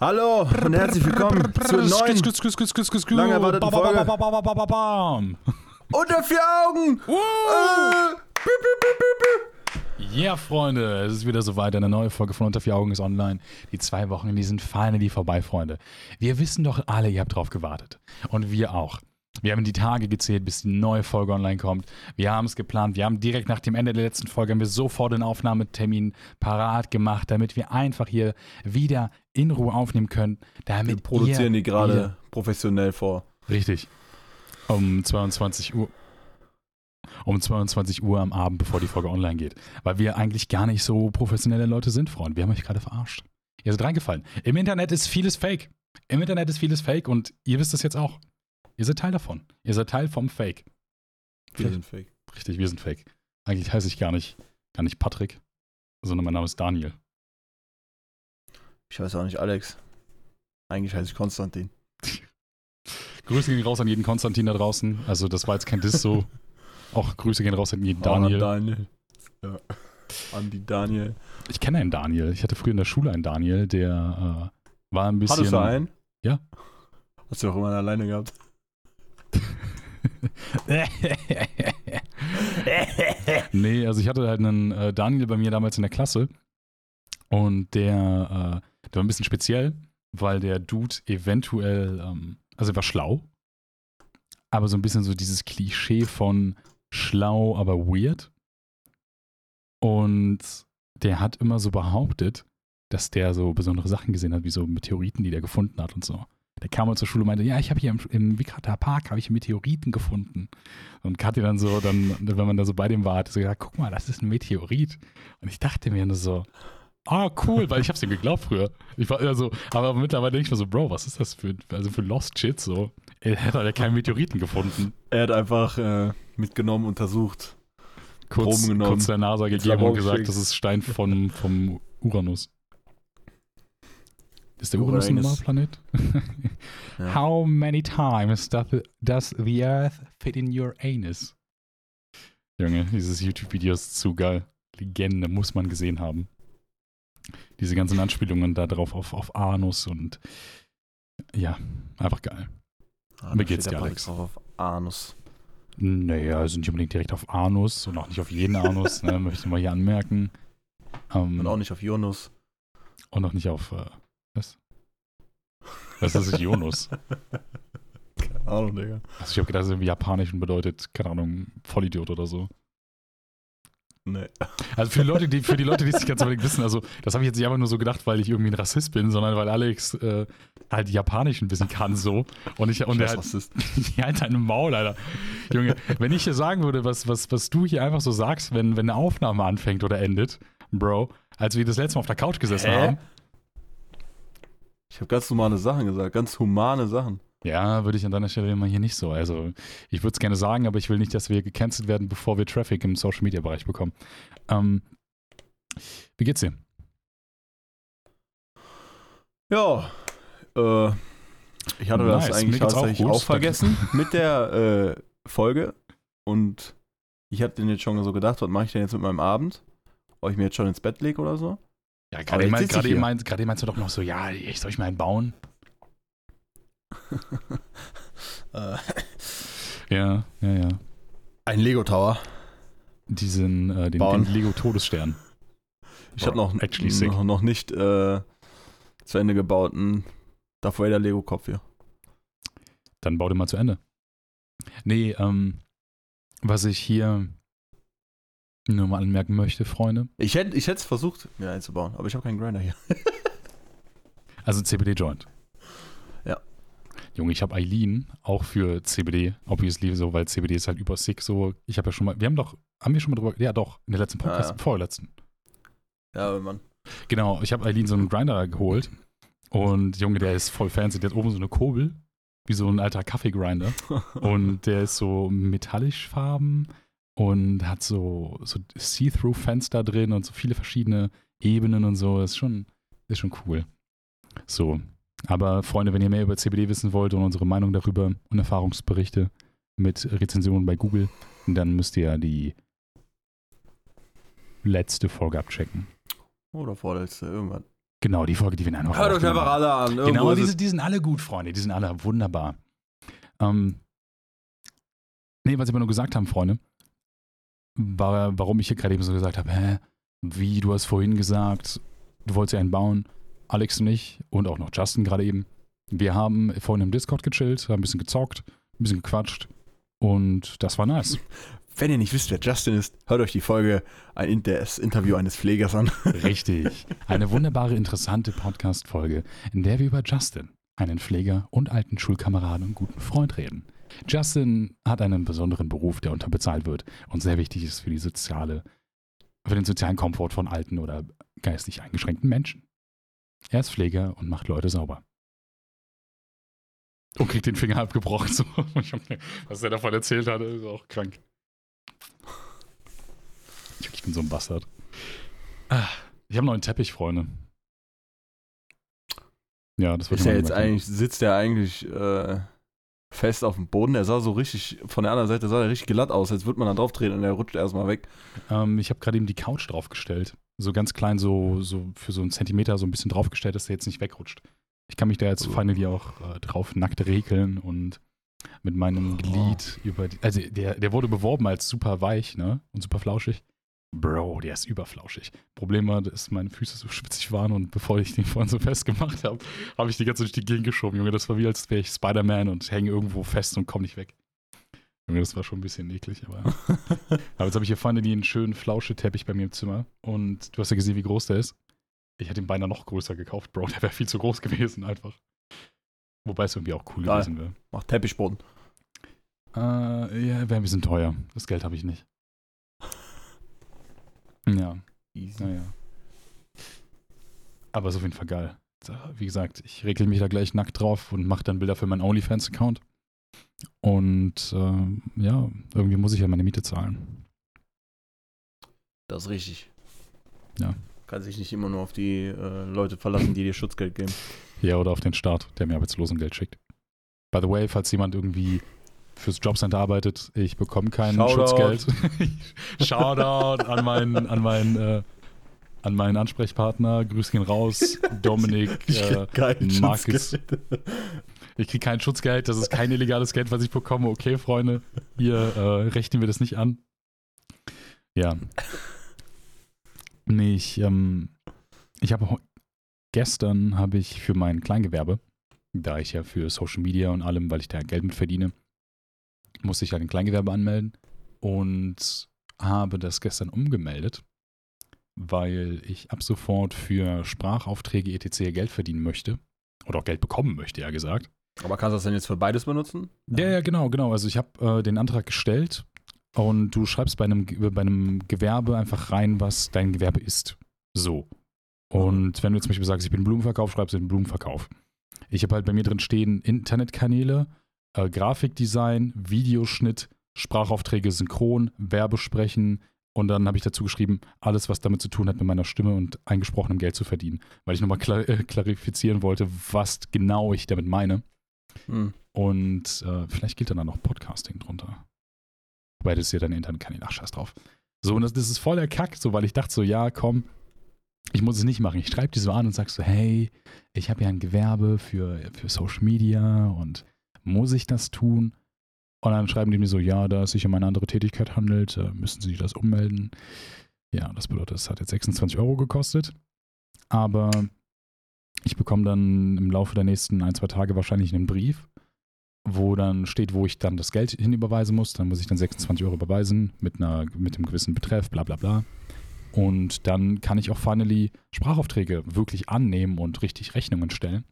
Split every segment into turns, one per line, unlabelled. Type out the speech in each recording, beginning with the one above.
Hallo und herzlich willkommen zur neuen lang erwarteten Folge Unter vier Augen. Äh.
Ja, Freunde, es ist wieder soweit. Eine neue Folge von Unter vier Augen ist online. Die zwei Wochen, die sind finally vorbei, Freunde. Wir wissen doch alle, ihr habt drauf gewartet. Und wir auch. Wir haben die Tage gezählt, bis die neue Folge online kommt. Wir haben es geplant. Wir haben direkt nach dem Ende der letzten Folge haben wir sofort den Aufnahmetermin parat gemacht, damit wir einfach hier wieder in Ruhe aufnehmen können. Damit
Wir produzieren die gerade professionell vor.
Richtig. Um 22 Uhr. Um 22 Uhr am Abend, bevor die Folge online geht. Weil wir eigentlich gar nicht so professionelle Leute sind, Freunde. Wir haben euch gerade verarscht. Ihr seid reingefallen. Im Internet ist vieles Fake. Im Internet ist vieles Fake und ihr wisst es jetzt auch. Ihr seid Teil davon. Ihr seid Teil vom Fake.
Wir sind fake.
Richtig, wir sind Fake. Eigentlich heiße ich gar nicht, gar nicht Patrick, sondern mein Name ist Daniel.
Ich weiß auch nicht, Alex. Eigentlich heiße ich Konstantin.
Grüße gehen raus an jeden Konstantin da draußen. Also das war jetzt kein Diss so. Auch Grüße gehen raus an jeden Daniel.
Oh, Daniel. Ja. Andi Daniel.
Ich kenne einen Daniel. Ich hatte früher in der Schule einen Daniel, der äh, war ein bisschen.
Hattest du einen?
Ja.
Hast du auch immer einen alleine gehabt?
nee, also ich hatte halt einen äh, Daniel bei mir damals in der Klasse und der, äh, der war ein bisschen speziell, weil der Dude eventuell, ähm, also er war schlau, aber so ein bisschen so dieses Klischee von schlau, aber weird. Und der hat immer so behauptet, dass der so besondere Sachen gesehen hat, wie so Meteoriten, die der gefunden hat und so. Der kam mal zur Schule und meinte, ja, ich habe hier im, im Wickrater Park habe ich Meteoriten gefunden. Und Kathi dann so, dann, wenn man da so bei dem war, hat so gesagt, guck mal, das ist ein Meteorit. Und ich dachte mir nur so, ah, cool, weil ich hab's ihm geglaubt früher. Ich war also, aber mittlerweile denke ich mir so, Bro, was ist das für, also für Lost Shit so? Er hat ja keinen Meteoriten gefunden.
Er hat einfach äh, mitgenommen, untersucht.
Kurz,
Proben genommen,
kurz der NASA gegeben und gesagt, das ist Stein von, vom Uranus. Ist der Uranus ein
Uranus.
normaler Planet?
Ja.
How many times does the, does the Earth fit in your anus? Junge, dieses YouTube-Video ist zu geil. Legende, muss man gesehen haben. Diese ganzen Anspielungen da drauf auf, auf Anus und ja, einfach geil.
Ah,
Mir geht's dir, Alex.
drauf auf Anus.
Naja, also nicht unbedingt direkt auf Anus und auch nicht auf jeden Anus, ne, möchte ich mal hier anmerken. Ähm,
Und auch nicht auf Jonus.
und auch nicht auf, äh, was? Was ist das, Jonus?
Keine Ahnung, Digga.
Also ich habe gedacht, das ist irgendwie japanisch und bedeutet, keine Ahnung, Vollidiot oder so.
Nee.
Also für die Leute, die, für die Leute, die es nicht ganz unbedingt wissen, also das habe ich jetzt nicht einfach nur so gedacht, weil ich irgendwie ein Rassist bin, sondern weil Alex äh, halt Japanisch ein bisschen kann so. Und ich und er
Scheiß
halt, halt deine Maul, Alter. Junge, wenn ich dir sagen würde, was, was, was du hier einfach so sagst, wenn, wenn eine Aufnahme anfängt oder endet, Bro, als wir das letzte Mal auf der Couch gesessen
Hä?
haben,
Ich habe ganz normale Sachen gesagt, ganz humane Sachen.
ja, würde ich an deiner Stelle immer hier nicht so. Also ich würde es gerne sagen, aber ich will nicht, dass wir gecancelt werden, bevor wir Traffic im Social Media Bereich bekommen. Ähm, wie geht's dir?
Ja, äh, ich hatte das
Nice, mir
eigentlich
auch
tatsächlich
gut.
auch, vergessen mit der äh, Folge. Und ich hatte den jetzt schon so gedacht, was mache ich denn jetzt mit meinem Abend? Ob ich mir jetzt schon ins Bett lege oder so?
Ja, gerade
ich
gerade
hier.
meinst, gerade meinst du doch noch so, ja, ich soll ich mal einen bauen? Ja, ja, ja.
ein Lego Tower.
Diesen, äh, den, den Lego Todesstern.
Ich habe noch, noch, noch nicht äh, zu Ende gebauten Darth Vader Lego Kopf hier.
Dann bau den mal zu Ende. Nee, ähm, was ich hier nur mal anmerken möchte, Freunde,
Ich hätte ich es versucht, mir einzubauen, aber ich habe keinen Grinder hier.
also CBD-Joint.
Ja.
Junge, ich habe Eileen auch für CBD, obviously so, weil CBD ist halt über sick so. Ich habe ja schon mal, wir haben doch, haben wir schon mal drüber, ja doch, in der letzten Podcast,
Ah, ja.
vorletzten.
Ja, aber Mann.
Genau, ich habe Eileen so einen Grinder geholt und Junge, der ist voll fancy, der hat oben so eine Kurbel, wie so ein alter Kaffeegrinder und der ist so metallisch farben und hat so, so See-Through-Fenster drin und so viele verschiedene Ebenen und so, ist schon, ist schon cool. So, aber Freunde, wenn ihr mehr über CBD wissen wollt und unsere Meinung darüber und Erfahrungsberichte mit Rezensionen bei Google, dann müsst ihr ja die letzte Folge abchecken.
Oder vorletzte, irgendwann.
Genau, die Folge, die wir einfach
Hört euch einfach
haben.
alle an. Irgendwo
Genau, die, die sind alle gut, Freunde. Die sind alle wunderbar. Ähm, nee, was ich aber nur gesagt haben, Freunde, war, warum ich hier gerade eben so gesagt habe, hä, wie, du hast vorhin gesagt, du wolltest ja einen bauen, Alex und ich und auch noch Justin gerade eben. Wir haben vorhin im Discord gechillt, haben ein bisschen gezockt, ein bisschen gequatscht und das war nice.
Wenn ihr nicht wisst, wer Justin ist, hört euch die Folge, ein, das Interview eines Pflegers an.
Richtig. Eine wunderbare, interessante Podcast-Folge, in der wir über Justin, einen Pfleger und alten Schulkameraden und guten Freund reden. Justin hat einen besonderen Beruf, der unterbezahlt wird und sehr wichtig ist für die soziale, für den sozialen Komfort von alten oder geistig eingeschränkten Menschen. Er ist Pfleger und macht Leute sauber. Und kriegt den Finger abgebrochen. So. Was er davon erzählt hat, ist auch krank. Ich bin so ein Bastard. Ah, Ich habe noch einen Teppich, Freunde. Ja, das wird
Ist er jetzt eigentlich, sitzt er eigentlich äh, fest auf dem Boden? Der sah so richtig, von der anderen Seite sah er richtig glatt aus, als würde man da drauf treten und er rutscht erstmal weg.
Ähm, ich habe gerade eben die Couch draufgestellt. So ganz klein, so, so für so einen Zentimeter so ein bisschen draufgestellt, dass der jetzt nicht wegrutscht. Ich kann mich da jetzt
Oh.
finally auch äh, drauf nackt regeln und mit meinem Glied über die. Also der, der wurde beworben als super weich, ne? Und super flauschig. Bro, der ist überflauschig. Problem war, dass meine Füße so schwitzig waren und bevor ich den vorhin so festgemacht habe, habe ich die ganze Zeit durch die Gegend geschoben, Junge. Das war wie, als wäre ich Spider-Man und hänge irgendwo fest und komme nicht weg. Junge, das war schon ein bisschen eklig, aber. aber jetzt habe ich hier vorne den schönen Flauscheteppich bei mir im Zimmer und du hast ja gesehen, wie groß der ist. Ich hätte ihn beinahe noch größer gekauft, Bro. Der wäre viel zu groß gewesen, einfach. Wobei es irgendwie auch cool
Geil.
gewesen wäre.
Macht Teppichboden.
Äh, ja, wäre ein bisschen teuer. Das Geld habe ich nicht. Ja,
Easy.
naja. Aber ist auf jeden Fall geil. So, Wie gesagt, ich regel mich da gleich nackt drauf und mache dann Bilder für meinen OnlyFans-Account. Und ähm, ja, irgendwie muss ich ja meine Miete zahlen.
Das ist richtig.
Ja.
Kann sich nicht immer nur auf die äh, Leute verlassen, die dir Schutzgeld geben.
Ja, oder auf den Staat, der mir Arbeitslosengeld schickt. By the way, falls jemand irgendwie fürs Jobcenter arbeitet, ich bekomme kein
Shoutout.
Schutzgeld. Shoutout an meinen, an meinen, äh, an meinen Ansprechpartner. Grüß gehen raus, Dominik. Äh, Marcus.
Schutzgeld.
ich kriege kein Schutzgeld, das ist kein illegales Geld, was ich bekomme. Okay, Freunde, hier äh, rechnen wir das nicht an. Ja. Nee, ich, ähm, ich habe gestern habe ich für mein Kleingewerbe, da ich ja für Social Media und allem, weil ich da Geld mit verdiene, musste ich halt ein Kleingewerbe anmelden und habe das gestern umgemeldet, weil ich ab sofort für Sprachaufträge etc. Geld verdienen möchte. Oder auch Geld bekommen möchte, ja gesagt.
Aber kannst du das denn jetzt für beides benutzen?
Ja, ja, genau, genau. Also ich habe äh, den Antrag gestellt und du schreibst bei einem, Ge- bei einem Gewerbe einfach rein, was dein Gewerbe ist. So. Und wenn du zum Beispiel sagst, ich bin Blumenverkauf, schreibst du den Blumenverkauf. Ich habe halt bei mir drin stehen Internetkanäle, äh, Grafikdesign, Videoschnitt, Sprachaufträge synchron, Werbesprechen und dann habe ich dazu geschrieben, alles, was damit zu tun hat, mit meiner Stimme und eingesprochenem Geld zu verdienen. Weil ich nochmal klar, äh, klarifizieren wollte, was genau ich damit meine.
Hm.
Und äh, vielleicht gilt dann da noch Podcasting drunter. Wobei das ist ja dein Internetkanal, ach scheiß drauf. So, und das, das ist voll der Kack, so, weil ich dachte so, ja, komm, ich muss es nicht machen. Ich schreibe die so an und sag so, hey, ich habe ja ein Gewerbe für, für Social Media und muss ich das tun? Und dann schreiben die mir so, ja, da es sich um eine andere Tätigkeit handelt, äh, müssen sie das ummelden. Ja, das bedeutet, es hat jetzt 26 Euro gekostet. Aber ich bekomme dann im Laufe der nächsten ein, zwei Tage wahrscheinlich einen Brief, wo dann steht, wo ich dann das Geld hinüberweisen muss. Dann muss ich dann 26 Euro überweisen mit, einer, mit einem gewissen Betreff, bla bla bla. Und dann kann ich auch finally Sprachaufträge wirklich annehmen und richtig Rechnungen stellen.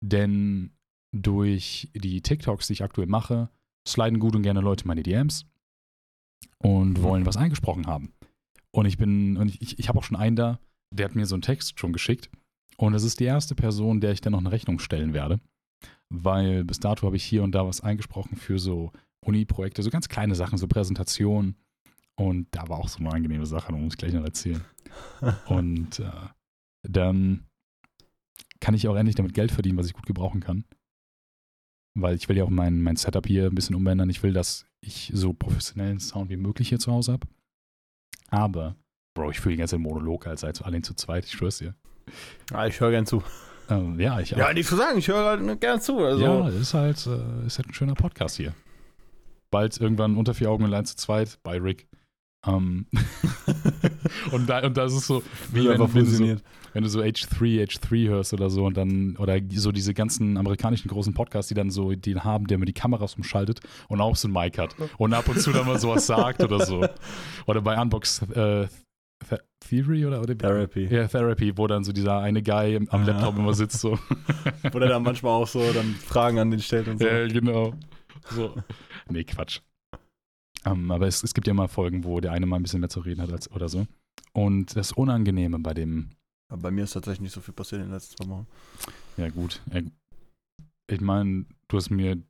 Denn durch die TikToks, die ich aktuell mache, sliden gut und gerne Leute meine DMs und wollen was eingesprochen haben. Und ich bin, und ich, ich, ich habe auch schon einen da, der hat mir so einen Text schon geschickt. Und es ist die erste Person, der ich dann noch eine Rechnung stellen werde. Weil bis dato habe ich hier und da was eingesprochen für so Uni-Projekte, so ganz kleine Sachen, so Präsentationen. Und da war auch so eine angenehme Sache, da muss ich gleich noch erzählen. Und äh, dann kann ich auch endlich damit Geld verdienen, was ich gut gebrauchen kann. Weil ich will ja auch mein, mein Setup hier ein bisschen umändern. Ich will, dass ich so professionellen Sound wie möglich hier zu Hause habe. Aber, Bro, ich fühle die ganze Zeit Monolog, als sei allein zu zweit, ich schwör's dir.
Ja, ich höre gern zu.
Ähm, ja, ich auch.
Ja, nichts zu sagen, ich höre halt gern zu. Also.
Ja, ist halt, äh, ist halt ein schöner Podcast hier. Bald irgendwann unter vier Augen allein zu zweit bei Rick. Ähm, und, da, und das ist so, wie wenn,
einfach
wenn, du so, wenn du so H3, H3 hörst oder so und dann, oder so diese ganzen amerikanischen großen Podcasts, die dann so den haben, der immer die Kameras umschaltet und auch so ein Mic hat und ab und zu dann mal sowas sagt oder so. Oder bei Unbox äh, The Theory oder, oder
Therapy.
ja, Therapy, wo dann so dieser eine Guy am
Ah.
Laptop immer sitzt so.
Wo der dann manchmal auch so dann Fragen an den stellt und so.
Ja, genau. So. Nee, Quatsch. Ähm, aber es, es gibt ja mal Folgen, wo der eine mal ein bisschen mehr zu reden hat als oder so. Und das Unangenehme bei dem,
Aber bei mir ist tatsächlich nicht so viel passiert in den letzten zwei Wochen.
ja gut, ja, ich meine, du hast mir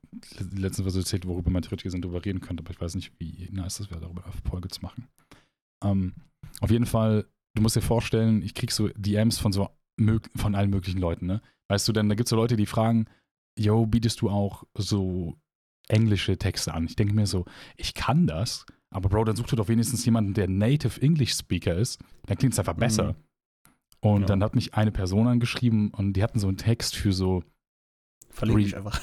letztens was erzählt, worüber man theoretisch gesehen drüber reden könnte, aber ich weiß nicht, wie nice das wäre, darüber eine Folge zu machen. Ähm, auf jeden Fall, du musst dir vorstellen, ich krieg so DMs von so von allen möglichen Leuten, ne? Weißt du, denn da gibt es so Leute, die fragen, yo, bietest du auch so englische Texte an? Ich denke mir so, ich kann das, aber Bro, dann such dir doch wenigstens jemanden, der Native English Speaker ist. Dann klingt es einfach besser.
Mhm.
Und
Ja.
dann hat mich eine Person angeschrieben und die hatten so einen Text für so,
Verlinke mich einfach.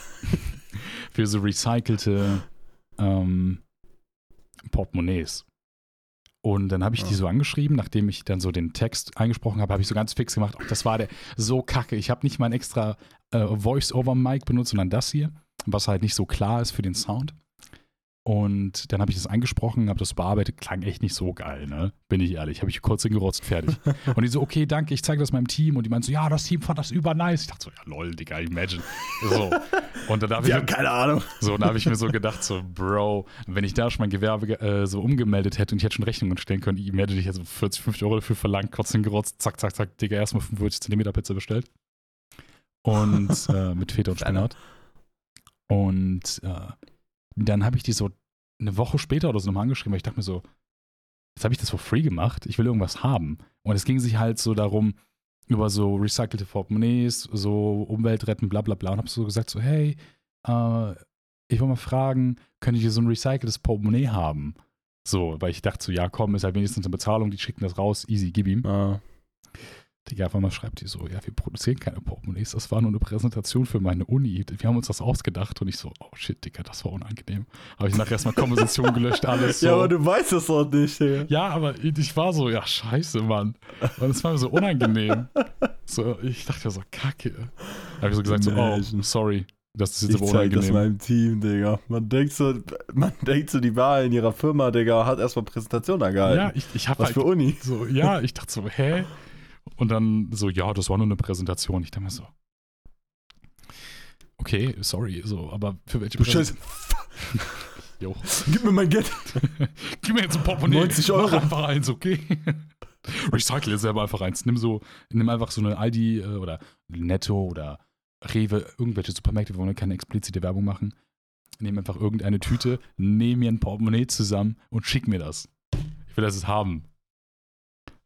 für so recycelte ähm, Portemonnaies. Und dann habe ich die
Ja.
so angeschrieben, nachdem ich dann so den Text eingesprochen habe, habe ich so ganz fix gemacht, oh, das war der so kacke. Ich habe nicht mein extra äh, Voice-over-Mic benutzt, sondern das hier, was halt nicht so klar ist für den Sound. Und dann habe ich das eingesprochen, habe das bearbeitet, klang echt nicht so geil, ne? Bin ich ehrlich, habe ich kurz hingerotzt, fertig. Und die so, okay, danke, ich zeige das meinem Team. Und die meinten so, ja, das Team fand das übernice. Ich dachte so, ja, lol, Digga, imagine. So. Und dann habe ich,
haben keine Ahnung.
so, und da habe ich mir so gedacht, so, Bro, wenn ich da schon mein Gewerbe äh, so umgemeldet hätte und ich hätte schon Rechnungen stellen können, ich hätte dich also 40, 50 Euro dafür verlangt, kurz hingerotzt, zack, zack, zack, Digga, erstmal 45 Zentimeter Pizza bestellt. Und äh, mit Feta und. Spinat. Und äh, dann habe ich die so eine Woche später oder so nochmal angeschrieben, weil ich dachte mir so, jetzt habe ich das for free gemacht, ich will irgendwas haben. Und es ging sich halt so darum, über so recycelte Portemonnaies, so Umwelt retten, bla bla bla. Und habe so gesagt, so, hey, äh, ich wollte mal fragen, könnte ich hier so ein recyceltes Portemonnaie haben? So, weil ich dachte so, ja komm, ist halt wenigstens eine Bezahlung, die schicken das raus, easy, gib ihm.
Ah.
Digga, auf einmal schreibt die so, ja, wir produzieren keine Portemonnaies, das war nur eine Präsentation für meine Uni. Wir haben uns das ausgedacht und ich so, oh shit, Digga, das war unangenehm. Habe ich nachher erstmal Komposition gelöscht, alles so.
Ja, aber du weißt das doch nicht, Digga.
Ja, aber ich war so, ja, scheiße, Mann. Und es war mir so unangenehm. So, ich dachte so, kacke. Da habe ich so gesagt, so, oh, sorry, das ist jetzt
Ich
aber
zeig das
unangenehm.
meinem Team, Digga. Man denkt so, man denkt so, die war in ihrer Firma, Digga, hat erstmal Präsentation da gehalten.
Ja, ich, ich habe
Was
halt
für Uni.
so, ja, ich dachte so, hä? Und dann so, ja, das war nur eine Präsentation. Ich dachte mir so, okay, sorry, so, aber für welche
Scheiße.
Jo.
Gib mir mein Geld.
Gib mir jetzt ein Portemonnaie.
90 Euro.
Mach einfach eins, okay? Recycle jetzt selber einfach eins. Nimm so, nimm einfach so eine Aldi äh, oder Netto oder Rewe, irgendwelche Supermärkte, wo wir keine explizite Werbung machen. Nimm einfach irgendeine Tüte, nehm mir ein Portemonnaie zusammen und schick mir das. Ich will das jetzt haben.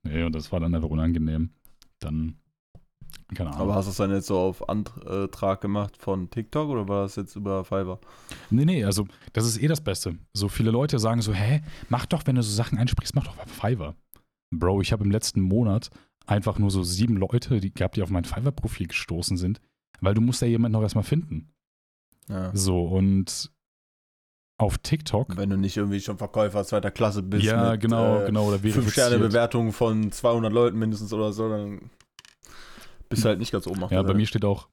Nee, und das war dann einfach unangenehm. Dann, keine Ahnung.
Aber hast du es dann jetzt so auf Antrag gemacht von TikTok oder war das jetzt über Fiverr?
Nee, nee, also das ist eh das Beste. So viele Leute sagen so, hä, mach doch, wenn du so Sachen einsprichst, mach doch bei Fiverr. Bro, ich habe im letzten Monat einfach nur so sieben Leute die gehabt, die auf mein Fiverr-Profil gestoßen sind, weil du musst ja jemanden noch erstmal finden.
Ja.
So, und auf TikTok,
Wenn du nicht irgendwie schon Verkäufer zweiter Klasse bist.
ja,
mit,
genau,
äh,
genau, oder
Fünf. Sterne Bewertung von 200 Leuten mindestens oder so, dann bist du halt nicht ganz oben
Ja, bei mir steht auch,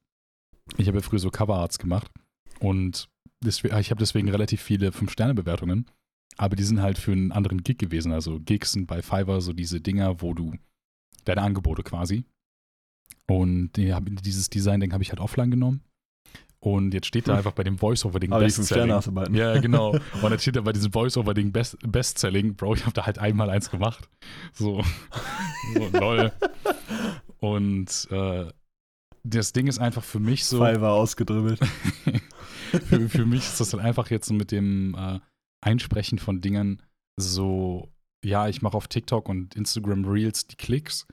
ich habe ja früher so Coverarts gemacht und deswegen, ich habe deswegen relativ viele Fünf-Sterne-Bewertungen, aber die sind halt für einen anderen Gig gewesen. Also Gigs sind bei Fiverr so diese Dinger, wo du deine Angebote quasi. Und dieses Design-Ding habe ich halt offline genommen. Und jetzt steht da
Hm.
einfach bei dem Voice-Over-Ding
Aber die fünf
Bestselling. Ja, genau. Und dann steht da bei diesem Voice-Over-Ding Best Bestselling, Bro, ich habe da halt einmal eins gemacht. So, so lol. Und äh, das Ding ist einfach für mich so,
Fiverr ausgedribbelt.
für, für mich ist das dann einfach jetzt so mit dem äh, Einsprechen von Dingen so, ja, ich mache auf TikTok und Instagram Reels die Klicks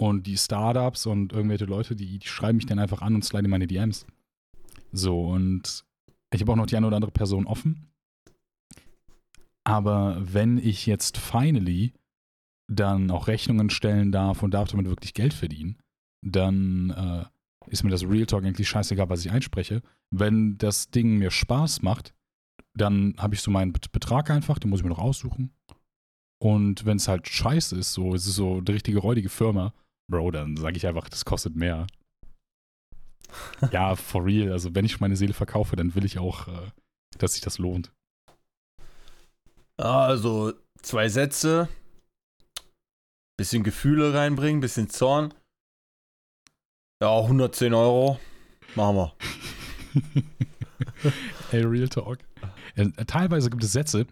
und die Startups und irgendwelche Leute, die, die schreiben mich dann einfach an und sliden in meine DMs. So, und ich habe auch noch die eine oder andere Person offen. Aber wenn ich jetzt finally dann auch Rechnungen stellen darf und darf damit wirklich Geld verdienen, dann äh, ist mir das Real Talk eigentlich scheißegal, was ich einspreche. Wenn das Ding mir Spaß macht, dann habe ich so meinen Bet- Betrag einfach, den muss ich mir noch aussuchen. Und wenn es halt scheiße ist, so, es ist so eine richtige räudige Firma, Bro, dann sage ich einfach, das kostet mehr. Ja, for real. Also wenn ich meine Seele verkaufe, dann will ich auch, äh, dass sich das lohnt.
Also zwei Sätze, bisschen Gefühle reinbringen, bisschen Zorn. Ja, 110 Euro. Machen wir.
Ey, Real Talk. Äh, teilweise gibt es Sätze,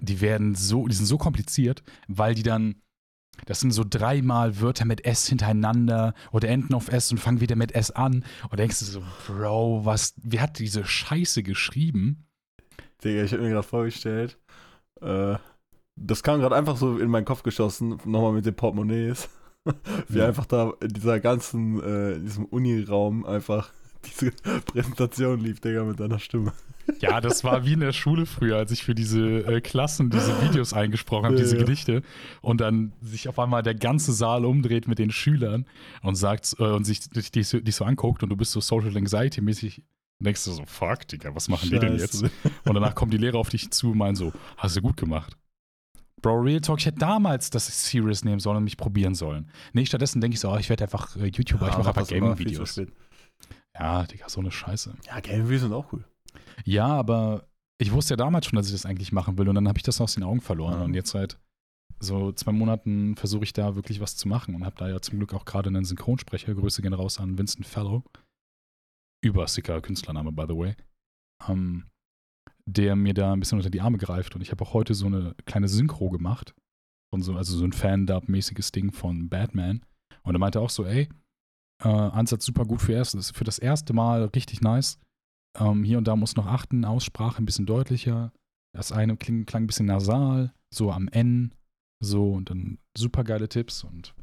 die werden so, die sind so kompliziert, weil die dann, das sind so dreimal Wörter mit S hintereinander oder enden auf S und fangen wieder mit S an. Und denkst du so, Bro, was, wer hat diese Scheiße geschrieben?
Digga, ich hab mir gerade vorgestellt, äh, das kam gerade einfach so in meinen Kopf geschossen, nochmal mit den Portemonnaies. Wie
Ja.
einfach da in dieser ganzen, äh, in diesem Uniraum einfach diese Präsentation lief, Digga, mit deiner Stimme.
Ja, das war wie in der Schule früher, als ich für diese äh, Klassen diese Videos eingesprochen habe,
Ja,
diese
ja.
Gedichte. Und dann sich auf einmal der ganze Saal umdreht mit den Schülern und sagt äh, und sich dich, dich, so- dich so anguckt und du bist so Social Anxiety-mäßig. Denkst du so, fuck, Digga, was machen die denn jetzt?
Scheiße.
Und danach kommt die Lehrer auf dich zu und meinen so, hast du gut gemacht. Bro, Real Talk, ich hätte damals das serious nehmen sollen und mich probieren sollen. Nee, stattdessen denke ich so, oh, ich werde einfach äh, YouTuber, ich
Ja,
mache einfach Gaming-Videos. Ja, Digga, so eine Scheiße.
Ja, Gaming sind auch cool.
Ja, aber ich wusste ja damals schon, dass ich das eigentlich machen will und dann habe ich das aus den Augen verloren.
Ja.
Und jetzt seit so zwei Monaten versuche ich da wirklich was zu machen und habe da ja zum Glück auch gerade einen Synchronsprecher. Grüße gehen raus an Vincent Fellow. Übersicker Künstlername, by the way. Ähm, der mir da ein bisschen unter die Arme greift. Und ich habe auch heute so eine kleine Synchro gemacht. Von so, also so ein Fan-Dub-mäßiges Ding von Batman. Und er meinte auch so, ey, äh, Ansatz super gut für, erstes, für das erste Mal, richtig nice. Ähm, hier und da muss noch achten, Aussprache ein bisschen deutlicher. Das eine kling, klang ein bisschen nasal, so am N, so und dann super geile Tipps und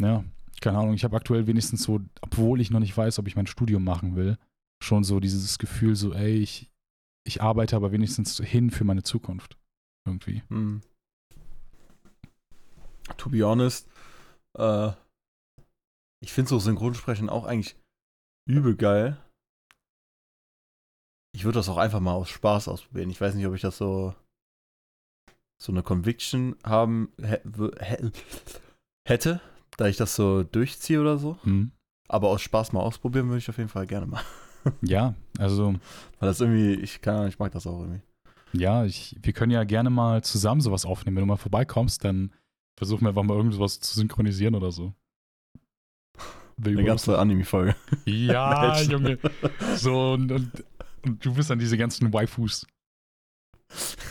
ja, keine Ahnung, ich habe aktuell wenigstens so, obwohl ich noch nicht weiß, ob ich mein Studium machen will, schon so dieses Gefühl so, ey, ich, ich arbeite aber wenigstens hin für meine Zukunft. Irgendwie.
Hm. To be honest, äh, ich finde so Synchronsprechen auch eigentlich übel geil. Ich würde das auch einfach mal aus Spaß ausprobieren. Ich weiß nicht, ob ich das so so eine Conviction haben hätte, da ich das so durchziehe oder so.
Hm.
Aber aus Spaß mal ausprobieren würde ich auf jeden Fall gerne mal.
Ja, also
Weil das irgendwie, ich kann, ich mag das auch irgendwie.
Ja, ich, wir können ja gerne mal zusammen sowas aufnehmen. Wenn du mal vorbeikommst, dann versuchen wir einfach mal irgendwas zu synchronisieren oder so. Wäre
Eine ganze Anime-Folge.
Ja? Junge. So, und, und, und du bist dann diese ganzen Waifus.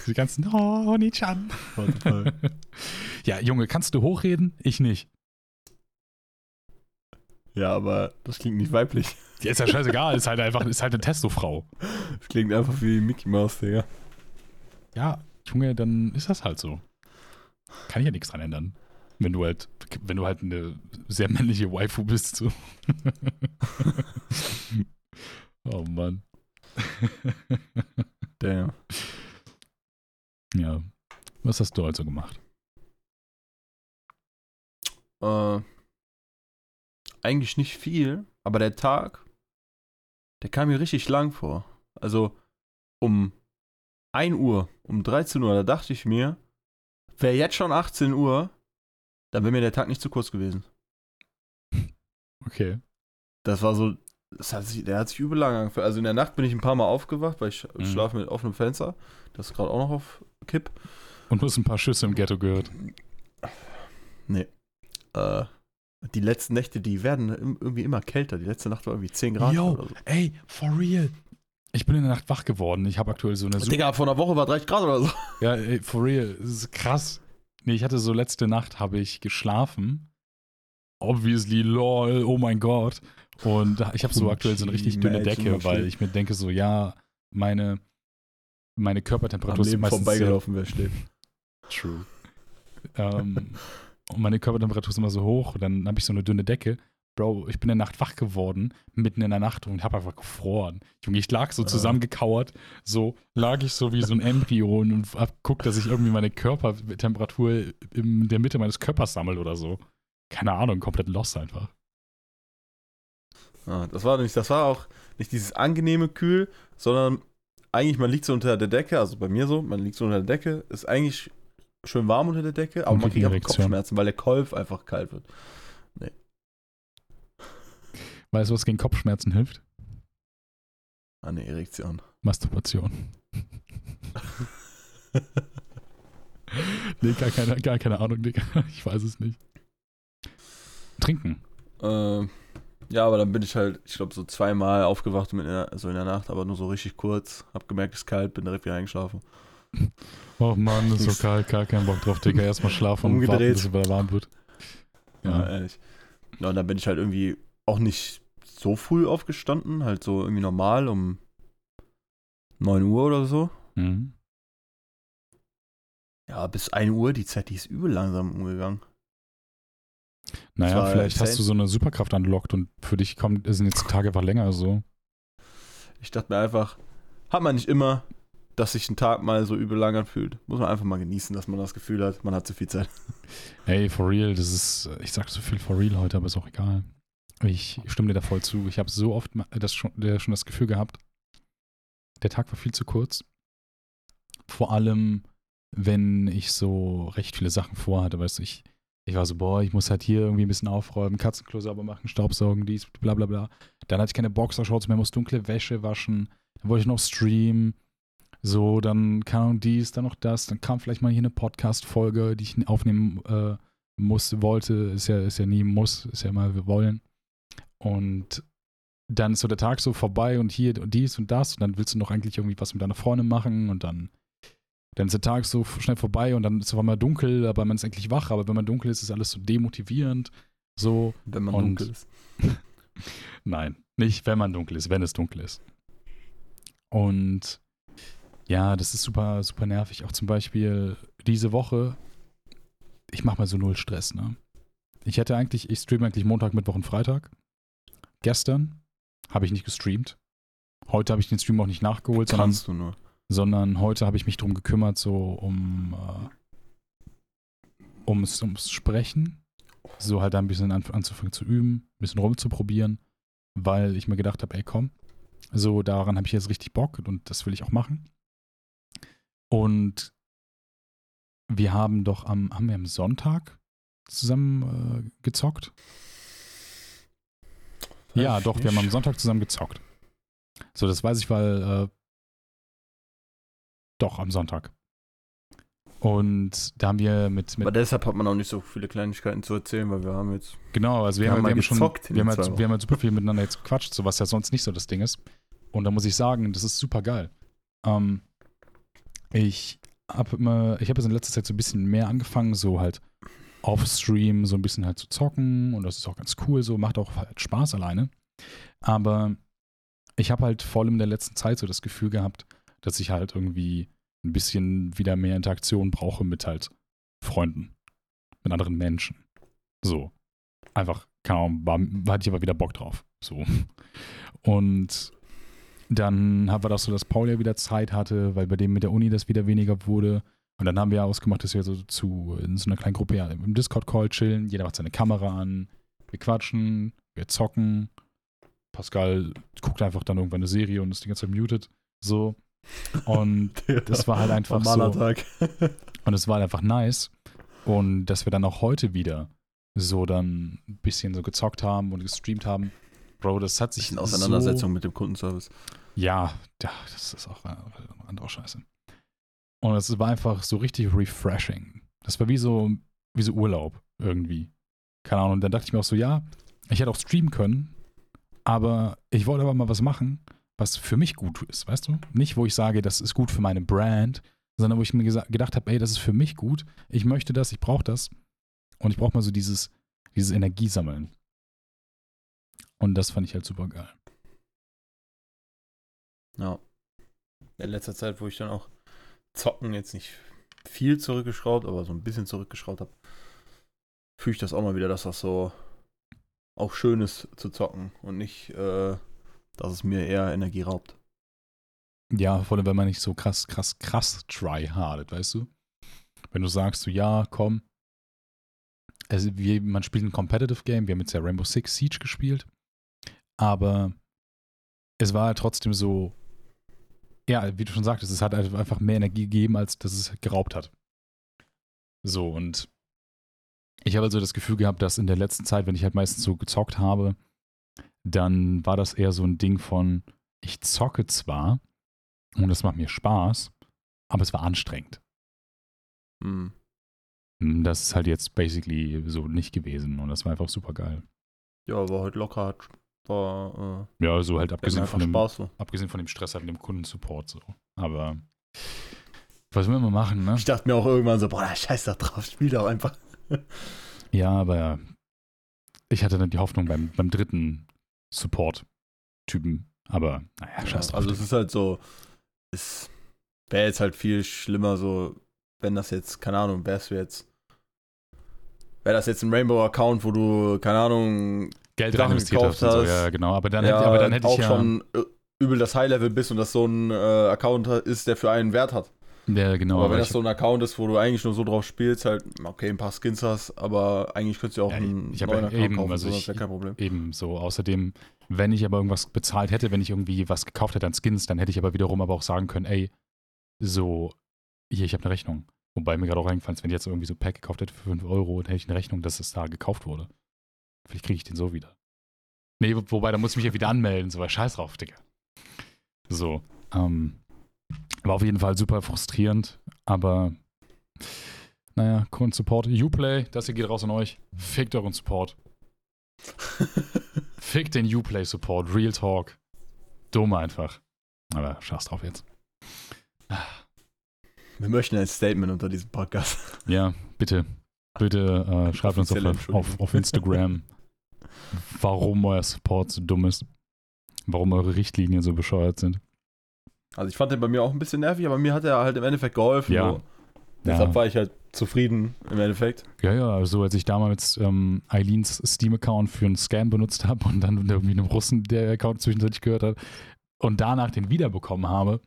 Diese ganzen Oh, Nichan.
The
ja, Junge, kannst du hochreden? Ich nicht.
ja, aber das klingt nicht weiblich.
Ja, ist ja scheißegal, ist halt einfach, ist halt eine Testo-Frau.
Das klingt einfach wie Mickey Mouse, Digga.
Ja, Junge, dann ist das halt so. Kann ich ja nichts dran ändern. Wenn du halt, wenn du halt eine sehr männliche Waifu bist, so. oh Mann.
Damn.
ja. Was hast du also gemacht?
Äh, eigentlich nicht viel, aber der Tag, der kam mir richtig lang vor. Also um 1 Uhr, um 13 Uhr, da dachte ich mir, wäre jetzt schon 18 Uhr, dann wäre mir der Tag nicht zu kurz gewesen.
Okay.
Das war so, das hat sich, der hat sich übel lang angefühlt. Also in der Nacht bin ich ein paar Mal aufgewacht, weil ich
Mhm.
schlafe mit offenem Fenster. Das ist gerade auch noch auf Kipp.
Und du hast ein paar Schüsse im Ghetto gehört.
Äh, die letzten Nächte, die werden irgendwie immer kälter. Die letzte Nacht war irgendwie 10 Grad
Yo,
oder so.
ey, for real. Ich bin in der Nacht wach geworden. Ich habe aktuell so eine super
Digga, vor einer Woche war 30 Grad oder so.
Ja, ey, for real, das ist krass. Nee, ich hatte so letzte Nacht habe ich geschlafen. Obviously, lol, oh mein Gott. Und ich habe so aktuell so eine richtig dünne Decke, weil ich mir denke so, ja, meine, meine
Am
Körpertemperatur ist
Leben
meistens
vorbeigelaufen, wer schläft.
true. ähm, und meine Körpertemperatur ist immer so hoch und dann habe ich so eine dünne Decke. Bro, ich bin in der Nacht wach geworden, mitten in der Nacht und habe einfach gefroren. Junge, ich lag so
Ah.
zusammengekauert, so lag ich so wie so ein Embryo und hab guckt, dass ich irgendwie meine Körpertemperatur in der Mitte meines Körpers sammle oder so. Keine Ahnung, komplett lost einfach.
Ja, das war nicht, das war auch nicht dieses angenehme Kühl, sondern eigentlich, man liegt so unter der Decke, also bei mir so, man liegt so unter der Decke, ist eigentlich schön warm unter der Decke, aber man
kriegt
einfach
Erektion.
Kopfschmerzen, weil der Kolf einfach kalt wird.
Weißt du, was gegen Kopfschmerzen hilft?
Eine Erektion.
Masturbation. nee, gar keine, gar keine Ahnung, Digga. Ich weiß es nicht. Trinken.
Ähm, ja, aber dann bin ich halt, ich glaube, so zweimal aufgewacht mit in der, so in der Nacht, aber nur so richtig kurz. Hab gemerkt, es ist kalt, bin direkt wieder eingeschlafen.
Oh Mann, ist so kalt, gar keinen Bock drauf, Digga. Erstmal schlafen und warten, bis es wieder warm wird.
Ja,
Ja.
ehrlich. Ja, und dann bin ich halt irgendwie auch nicht so früh aufgestanden, halt so irgendwie normal um 9 Uhr oder so.
Mhm.
Ja, bis 1 Uhr, die Zeit, die ist übel langsam umgegangen.
Naja, vielleicht hast
insane.
du so eine Superkraft unlocked und für dich kommt, sind jetzt die Tage einfach länger so.
Ich dachte mir einfach, hat man nicht immer, dass sich ein Tag mal so übel lang anfühlt. Muss man einfach mal genießen, dass man das Gefühl hat, man hat zu viel Zeit.
Hey, for real, das ist, ich sag so viel for real heute, aber ist auch egal. Ich stimme dir da voll zu. Ich habe so oft das schon, der, schon das Gefühl gehabt, der Tag war viel zu kurz. Vor allem, wenn ich so recht viele Sachen vorhatte, weißt du, ich, ich war so, boah, ich muss halt hier irgendwie ein bisschen aufräumen, Katzenklo sauber machen, Staubsaugen, dies, bla bla bla. Dann hatte ich keine Boxershorts mehr, muss dunkle Wäsche waschen. Dann wollte ich noch streamen. So, dann Ahnung, dies, dann noch das. Dann kam vielleicht mal hier eine Podcast-Folge, die ich aufnehmen äh, muss, wollte. Ist ja, ist ja nie muss, ist ja immer wir wollen. Und dann ist so der Tag so vorbei und hier und dies und das. Und dann willst du noch eigentlich irgendwie was mit deiner Freundin machen und dann, dann ist der Tag so schnell vorbei und dann ist es auf einmal dunkel, aber man ist eigentlich wach. Aber wenn man dunkel ist, ist alles so demotivierend. So,
Wenn man
Und-
dunkel ist.
Nein, nicht wenn man dunkel ist, wenn es dunkel ist. Und ja, das ist super, super nervig. Auch zum Beispiel diese Woche, ich mache mal so null Stress, ne? Ich hätte eigentlich, ich streame eigentlich Montag, Mittwoch und Freitag. Gestern habe ich nicht gestreamt. Heute habe ich den Stream auch nicht nachgeholt, sondern,
Kannst du nur.
Sondern heute habe ich mich drum gekümmert, so um äh, ums, ums Sprechen. So halt da ein bisschen an, anzufangen zu üben, ein bisschen rumzuprobieren, weil ich mir gedacht habe, ey komm, so daran habe ich jetzt richtig Bock und das will ich auch machen. Und wir haben doch am, haben wir am Sonntag zusammen äh, gezockt? Ja, doch, wir haben am. Sonntag zusammen gezockt. So, das weiß ich, weil äh, doch am Sonntag. Und da haben wir mit, mit
Aber deshalb hat man auch nicht so viele Kleinigkeiten zu erzählen, weil wir haben jetzt.
genau, also wir,
wir
haben, wir haben schon,
in
wir haben, halt, wir haben halt super viel miteinander jetzt gequatscht, so was ja sonst nicht so das Ding ist. Und da muss ich sagen, das ist super geil. Ähm, ich habe immer, ich habe jetzt in letzter Zeit so ein bisschen mehr angefangen, so halt auf Stream so ein bisschen halt zu zocken und das ist auch ganz cool, so macht auch halt Spaß alleine. Aber ich habe halt vor allem in der letzten Zeit so das Gefühl gehabt, dass ich halt irgendwie ein bisschen wieder mehr Interaktion brauche mit halt Freunden, mit anderen Menschen. So. Einfach, keine Ahnung, war, hatte ich aber wieder Bock drauf. So. Und dann haben wir das so, dass Paul ja wieder Zeit hatte, weil bei dem mit der Uni das wieder weniger wurde. Und dann haben wir ausgemacht, dass wir so zu in so einer kleinen Gruppe ja, im Discord-Call chillen. Jeder macht seine Kamera an. Wir quatschen, wir zocken. Pascal guckt einfach dann irgendwann eine Serie und ist die ganze Zeit muted. So. Und das war halt einfach
Normaler
so.
Tag.
Und es war halt einfach nice. Und dass wir dann auch heute wieder so dann ein bisschen so gezockt haben und gestreamt haben. Bro, das hat sich
Bisschen Auseinandersetzung
so,
mit dem Kundenservice.
ja, ja, das ist auch eine andere Scheiße. Und es war einfach so richtig refreshing. Das war wie so, wie so Urlaub irgendwie. Keine Ahnung. Und dann dachte ich mir auch so, ja, ich hätte auch streamen können, aber ich wollte aber mal was machen, was für mich gut ist, weißt du? Nicht, wo ich sage, das ist gut für meine Brand, sondern wo ich mir gedacht habe, ey, das ist für mich gut, ich möchte das, ich brauche das. Und ich brauche mal so dieses, dieses Energiesammeln. Und das fand ich halt super geil.
Ja. In letzter Zeit, wo ich dann auch zocken jetzt nicht viel zurückgeschraubt, aber so ein bisschen zurückgeschraubt habe, fühle ich das auch mal wieder, dass das so auch schön ist zu zocken und nicht, äh, dass es mir eher Energie raubt.
Ja, vor allem, wenn man nicht so krass, krass, krass tryhardet, weißt du? Wenn du sagst, so, ja, komm, also wir, man spielt ein Competitive Game, wir haben jetzt ja Rainbow Six Siege gespielt, aber es war halt trotzdem so, ja, wie du schon sagtest, es hat halt einfach mehr Energie gegeben, als dass es geraubt hat. So, und ich habe also das Gefühl gehabt, dass in der letzten Zeit, wenn ich halt meistens so gezockt habe, dann war das eher so ein Ding von, ich zocke zwar und es macht mir Spaß, aber es war anstrengend.
Hm.
Hm, Das ist halt jetzt basically so nicht gewesen und das war einfach super geil.
Ja, war heute locker, hat, war,
Ja, so halt
äh,
abgesehen von, dem,
Spaß so.
abgesehen von dem Stress halt mit dem Kundensupport so. Aber was will man machen, ne?
Ich dachte mir auch irgendwann so, boah, scheiß da drauf, spiel doch einfach.
Ja, aber ich hatte dann die Hoffnung beim, beim dritten Support-Typen. Aber naja, scheiß drauf.
also es ist halt so, es wäre jetzt halt viel schlimmer so, wenn das jetzt, keine Ahnung, wärst du jetzt, wäre das jetzt ein Rainbow-Account, wo du, keine Ahnung,
Geld
Sachen
investiert hast so.
hast.
Ja, genau. Aber dann,
ja,
hätte, aber dann hätte
auch
ich ja.
schon äh, übel das High-Level bist und das so ein äh, Account ist, der für einen Wert hat.
Ja, genau.
aber wenn
ich,
das so ein Account ist, wo du eigentlich nur so drauf spielst, halt, okay, ein paar Skins hast, aber eigentlich könntest du auch
Ja,
einen
ich
neuen Account
eben,
kaufen,
also
so, das
ich-
wäre kein Problem.
Eben so. Außerdem, wenn ich aber irgendwas bezahlt hätte, wenn ich irgendwie was gekauft hätte an Skins, dann hätte ich aber wiederum aber auch sagen können, ey, so, hier, ich habe eine Rechnung. Wobei mir gerade auch eingefallen ist, wenn ich jetzt irgendwie so ein Pack gekauft hätte für 5 Euro, dann hätte ich eine Rechnung, dass es da gekauft wurde. Vielleicht kriege ich den so wieder. Nee, wo- wobei, da muss ich mich ja wieder anmelden, so, weil scheiß drauf, Digga. So, ähm, war auf jeden Fall super frustrierend, aber naja, Kundensupport, Uplay, das hier geht raus an euch. Fickt euren Support. Fick den Uplay Support, Real Talk. Dumm einfach. Aber scheiß drauf jetzt.
Wir möchten ein Statement unter diesem Podcast.
Ja, bitte. Bitte äh, schreibt uns auf, auf, auf Instagram, warum euer Support so dumm ist. Warum eure Richtlinien so bescheuert sind.
Also ich fand den bei mir auch ein bisschen nervig, aber mir hat er halt im Endeffekt geholfen.
Ja.
So. Deshalb
Ja.
war ich halt zufrieden im Endeffekt.
Ja, ja, also als ich damals ähm, Eileens Steam-Account für einen Scam benutzt habe und dann irgendwie einem Russen der Account zwischendurch gehört hat und danach den wiederbekommen habe,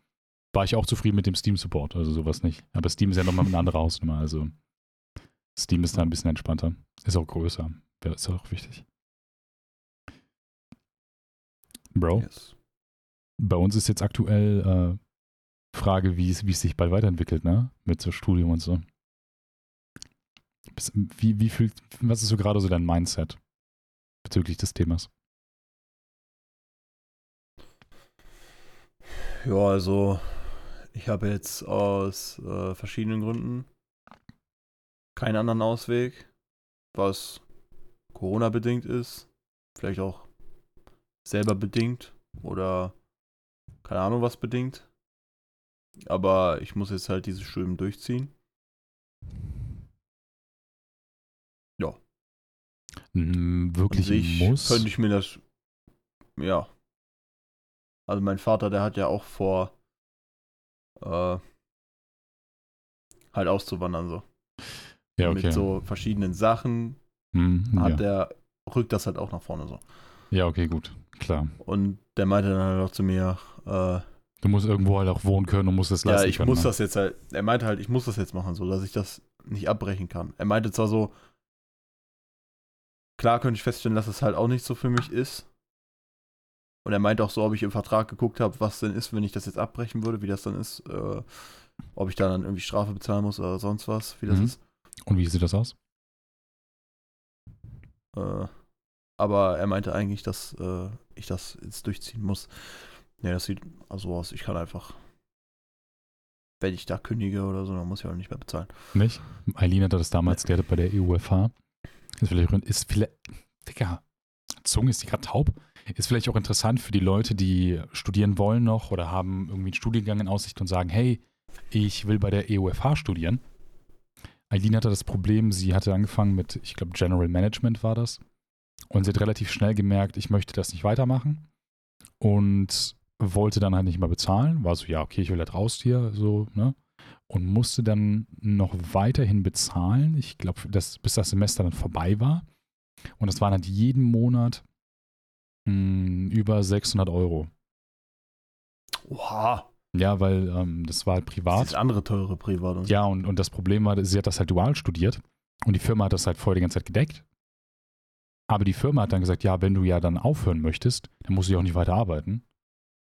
war ich auch zufrieden mit dem Steam-Support, also sowas nicht. Aber Steam ist ja nochmal eine andere Hausnummer, also Steam ist da ein bisschen entspannter. Ist auch größer, ist auch wichtig. Bro,
Yes.
Bei uns ist jetzt aktuell äh, Frage, wie es, sich bald weiterentwickelt, ne? Mit so Studium und so. Wie, wie fühlt, was ist so gerade so dein Mindset bezüglich des Themas?
Ja, also ich habe jetzt aus äh, verschiedenen Gründen keinen anderen Ausweg, was Corona-bedingt ist, vielleicht auch selber bedingt oder keine Ahnung was bedingt. Aber ich muss jetzt halt dieses Studium durchziehen. An
Wirklich
sich
muss?
könnte ich mir das, ja. Also mein Vater, der hat ja auch vor, äh, halt auszuwandern so.
ja, okay.
Mit so verschiedenen Sachen
Hm,
hat
ja.
der, rückt das halt auch nach vorne so.
ja, okay, gut. Klar.
Und der meinte dann halt auch zu mir, äh,
Du musst irgendwo halt auch wohnen können und musst
ja,
leisten
ich
können.
muss
ne?
das jetzt halt, er meinte halt, ich muss das jetzt machen, so, dass ich das nicht abbrechen kann. Er meinte zwar so, klar könnte ich feststellen, dass es halt auch nicht so für mich ist. Und er meinte auch so, ob ich im Vertrag geguckt habe, was denn ist, wenn ich das jetzt abbrechen würde, wie das dann ist, äh, ob ich da dann irgendwie Strafe bezahlen muss oder sonst was, wie das
Mhm.
ist.
Und wie sieht das aus?
Äh, aber er meinte eigentlich, dass äh, ich das jetzt durchziehen muss. Ja, das sieht also aus, ich kann einfach, wenn ich da kündige oder so, dann muss ich auch nicht mehr bezahlen.
Nicht? Eileen hatte das damals, hatte bei der EUFH. Ist vielleicht, ist vielleicht, Digga, Zunge ist die gerade taub. Ist vielleicht auch interessant für die Leute, die studieren wollen noch oder haben irgendwie einen Studiengang in Aussicht und sagen, hey, ich will bei der EUFH studieren. Eileen hatte das Problem, sie hatte angefangen mit, ich glaube, General Management war das. Und sie hat relativ schnell gemerkt, ich möchte das nicht weitermachen. Und wollte dann halt nicht mehr bezahlen. War so, ja, okay, ich will halt raus hier, so, ne? Und musste dann noch weiterhin bezahlen. Ich glaube, das, bis das Semester dann vorbei war. Und das waren halt jeden Monat mh, über 600 Euro.
Oha,
Ja, weil ähm, das war halt
das
privat.
ist andere teure Privat.
Ja, und, und das Problem war, sie hat das halt dual studiert und die Firma hat das halt vorher die ganze Zeit gedeckt. Aber die Firma hat dann gesagt, ja, wenn du ja dann aufhören möchtest, dann musst du ja auch nicht weiter arbeiten.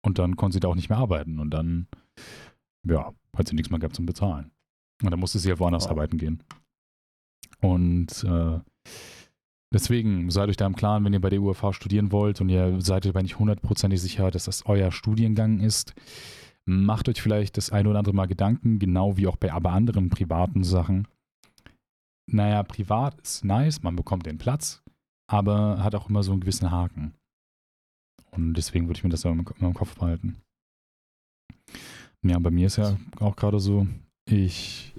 Und dann konnte sie da auch nicht mehr arbeiten. Und dann, ja, hat sie nichts mehr gehabt zum Bezahlen. Und dann musste sie ja woanders
Wow.
arbeiten gehen. Und äh, deswegen seid euch da im Klaren, wenn ihr bei der UFH studieren wollt und ihr seid euch aber nicht hundertprozentig sicher, dass das euer Studiengang ist, macht euch vielleicht das eine oder andere Mal Gedanken, genau wie auch bei aber anderen privaten Sachen. Naja, privat ist nice, man bekommt den Platz, aber hat auch immer so einen gewissen Haken. Und deswegen würde ich mir das immer im immer im Kopf behalten. Ja, bei mir ist ja auch gerade so, ich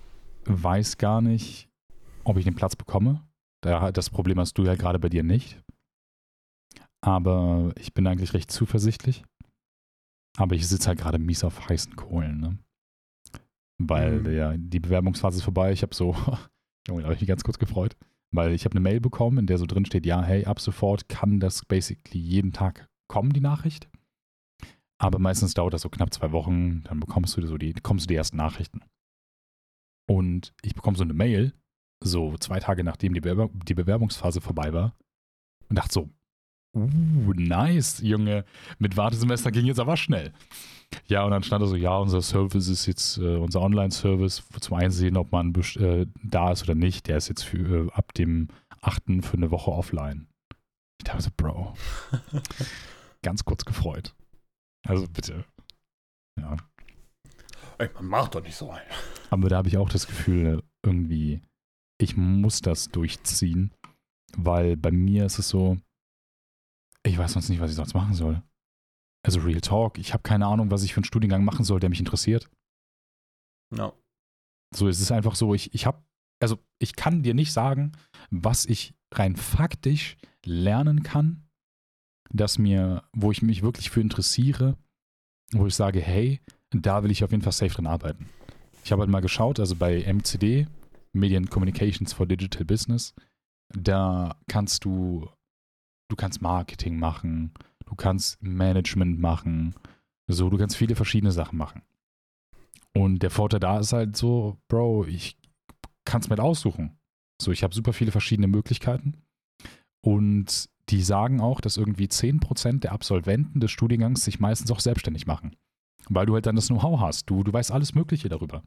weiß gar nicht, ob ich den Platz bekomme. Da- Das Problem hast du ja gerade bei dir nicht. Aber ich bin eigentlich recht zuversichtlich. Aber ich sitze halt gerade mies auf heißen Kohlen, ne? Weil
Mhm.
ja, die Bewerbungsphase ist vorbei. Ich habe so, Junge, da habe ich mich ganz kurz gefreut. Weil ich habe eine Mail bekommen, in der so drin steht, ja, hey, ab sofort kann das basically jeden Tag kommen, die Nachricht. Aber meistens dauert das so knapp zwei Wochen, dann bekommst du so die, bekommst du die ersten Nachrichten. Und ich bekomme so eine Mail, so zwei Tage nachdem die, Bewerb die Bewerbungsphase vorbei war, und dachte so, uh, nice, Junge, mit Wartesemester ging jetzt aber schnell. Ja, und dann stand da so, ja, unser Service ist jetzt, äh, unser Online-Service zum Einsehen, ob man äh, da ist oder nicht, der ist jetzt für, äh, ab dem 8. für eine Woche offline. Ich dachte so, Bro, ganz kurz gefreut. Also bitte. Ja.
Ey, man macht doch nicht so ein.
Aber da habe ich auch das Gefühl, irgendwie, ich muss das durchziehen, weil bei mir ist es so, ich weiß sonst nicht, was ich sonst machen soll. Also Real Talk, ich habe keine Ahnung, was ich für einen Studiengang machen soll, der mich interessiert.
No.
So, es ist einfach so, ich, ich habe, also ich kann dir nicht sagen, was ich rein faktisch lernen kann, dass mir, wo ich mich wirklich für interessiere, wo ich sage, hey, da will ich auf jeden Fall safe drin arbeiten. Ich habe halt mal geschaut, also bei MCD, Median Communications for Digital Business, da kannst du, du kannst Marketing machen, du kannst Management machen, so, du kannst viele verschiedene Sachen machen. Und der Vorteil da ist halt so, Bro, ich kann es mit aussuchen. So, ich habe super viele verschiedene Möglichkeiten. Und die sagen auch, dass irgendwie 10% der Absolventen des Studiengangs sich meistens auch selbstständig machen. Weil du halt dann das Know-how hast. Du, du weißt alles Mögliche darüber.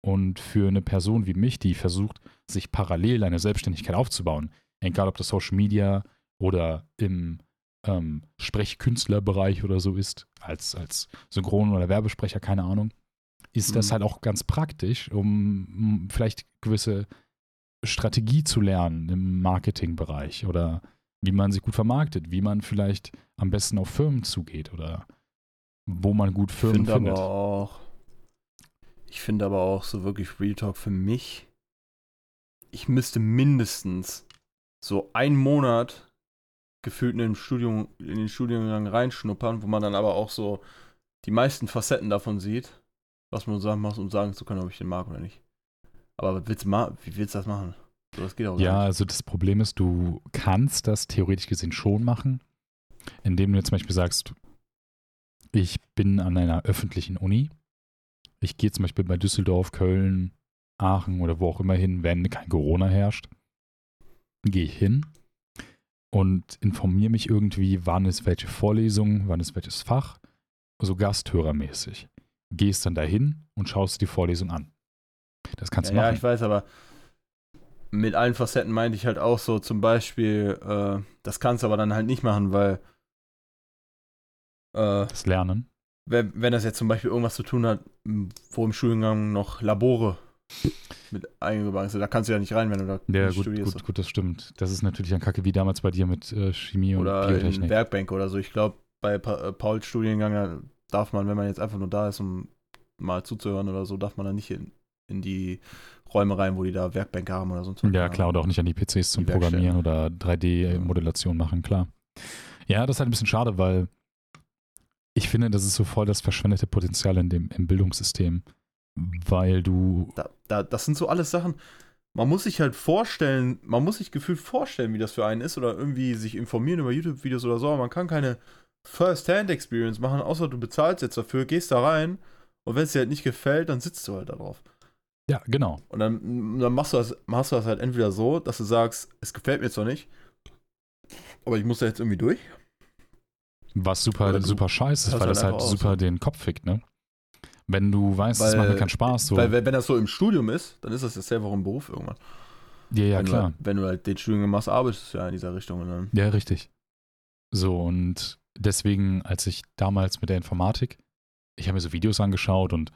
Und für eine Person wie mich, die versucht, sich parallel eine Selbstständigkeit aufzubauen, egal ob das Social Media oder im ähm, Sprechkünstlerbereich oder so ist, als, als Synchron- oder Werbesprecher, keine Ahnung, ist das
Mhm.
halt auch ganz praktisch, um um vielleicht gewisse Strategie zu lernen im Marketingbereich oder wie man sich gut vermarktet, wie man vielleicht am besten auf Firmen zugeht oder wo man gut
Ich
Firmen
finde
findet.
aber auch, ich finde aber auch so wirklich Real Talk für mich, ich müsste mindestens so einen Monat gefühlt in den Studium, in den Studiengang reinschnuppern, wo man dann aber auch so die meisten Facetten davon sieht, was man sagen muss, um sagen zu können, ob ich den mag oder nicht. Aber willst du ma wie willst du das machen? So, das geht auch
Ja,
nicht.
also das Problem ist, du kannst das theoretisch gesehen schon machen, indem du jetzt zum Beispiel sagst, ich bin an einer öffentlichen Uni. Ich gehe zum Beispiel bei Düsseldorf, Köln, Aachen oder wo auch immer hin, wenn kein Corona herrscht. Gehe ich hin und informiere mich irgendwie, wann ist welche Vorlesung, wann ist welches Fach, so gasthörermäßig. Gehst dann dahin und schaust die Vorlesung an. Das kannst du
Ja, ja,
machen.
ich weiß, aber mit allen Facetten meinte ich halt auch so, zum Beispiel, äh, das kannst du aber dann halt nicht machen, weil äh,
das Lernen.
wenn, wenn das jetzt zum Beispiel irgendwas zu tun hat, wo im Studiengang noch Labore mit eingebaut sind, da kannst du ja nicht rein, wenn du da
Ja, gut,
studierst.
gut, gut, das stimmt. Das ist natürlich ein Kacke wie damals bei dir mit äh, Chemie und
Oder in
Biotechnik.
Werkbank oder so. Ich glaube, bei pa äh, Pauls Studiengang da darf man, wenn man jetzt einfach nur da ist, um mal zuzuhören oder so, darf man dann nicht in, in die Räume rein, wo die da Werkbänke haben oder was.
Ja, klar, oder auch nicht an die PCs zum
Die.
Programmieren oder 3D-Modellation machen, klar. Ja, das ist halt ein bisschen schade, weil ich finde, das ist so voll das verschwendete Potenzial in dem, im Bildungssystem, weil du,
da, da, das sind so alles Sachen, man muss sich halt vorstellen, man muss sich gefühlt vorstellen, wie das für einen ist oder irgendwie sich informieren über YouTube-Videos oder so, aber man kann keine First-Hand-Experience machen, außer du bezahlst jetzt dafür, gehst da rein und wenn es dir halt nicht gefällt, dann sitzt du halt da drauf.
ja, genau.
Und dann, dann machst, du das, machst du das halt entweder so, dass du sagst, es gefällt mir zwar nicht, Aber ich muss da jetzt irgendwie durch.
Was super, super scheiße ist, weil
halt
das halt super
so.
den Kopf fickt, ne? Wenn du weißt, es macht mir
Weil-
keinen Spaß, so.
Weil wenn das so im Studium ist, dann ist das ja selber auch im Beruf irgendwann.
ja, ja,
wenn
klar.
Du, wenn du halt den Studium machst, arbeitest du ja in dieser Richtung. Dann,
Ja, richtig. So, und deswegen, als ich damals mit der Informatik, ich habe mir so Videos angeschaut und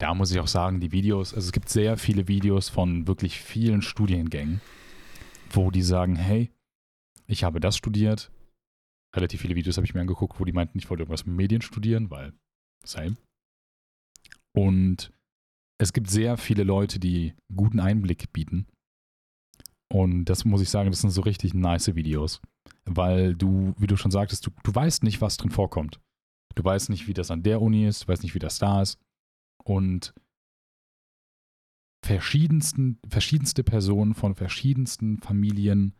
da muss ich auch sagen, die Videos, also es gibt sehr viele Videos von wirklich vielen Studiengängen, wo die sagen, hey, ich habe das studiert. Relativ viele Videos habe ich mir angeguckt, wo die meinten, ich wollte irgendwas mit Medien studieren, weil same. Und es gibt sehr viele Leute, die guten Einblick bieten. Und das muss ich sagen, das sind so richtig nice Videos weil du, wie du schon sagtest, du, du weißt nicht, was drin vorkommt. Du weißt nicht, wie das an der Uni ist, du weißt nicht, wie das da ist. Und verschiedensten, verschiedenste Personen von verschiedensten Familien,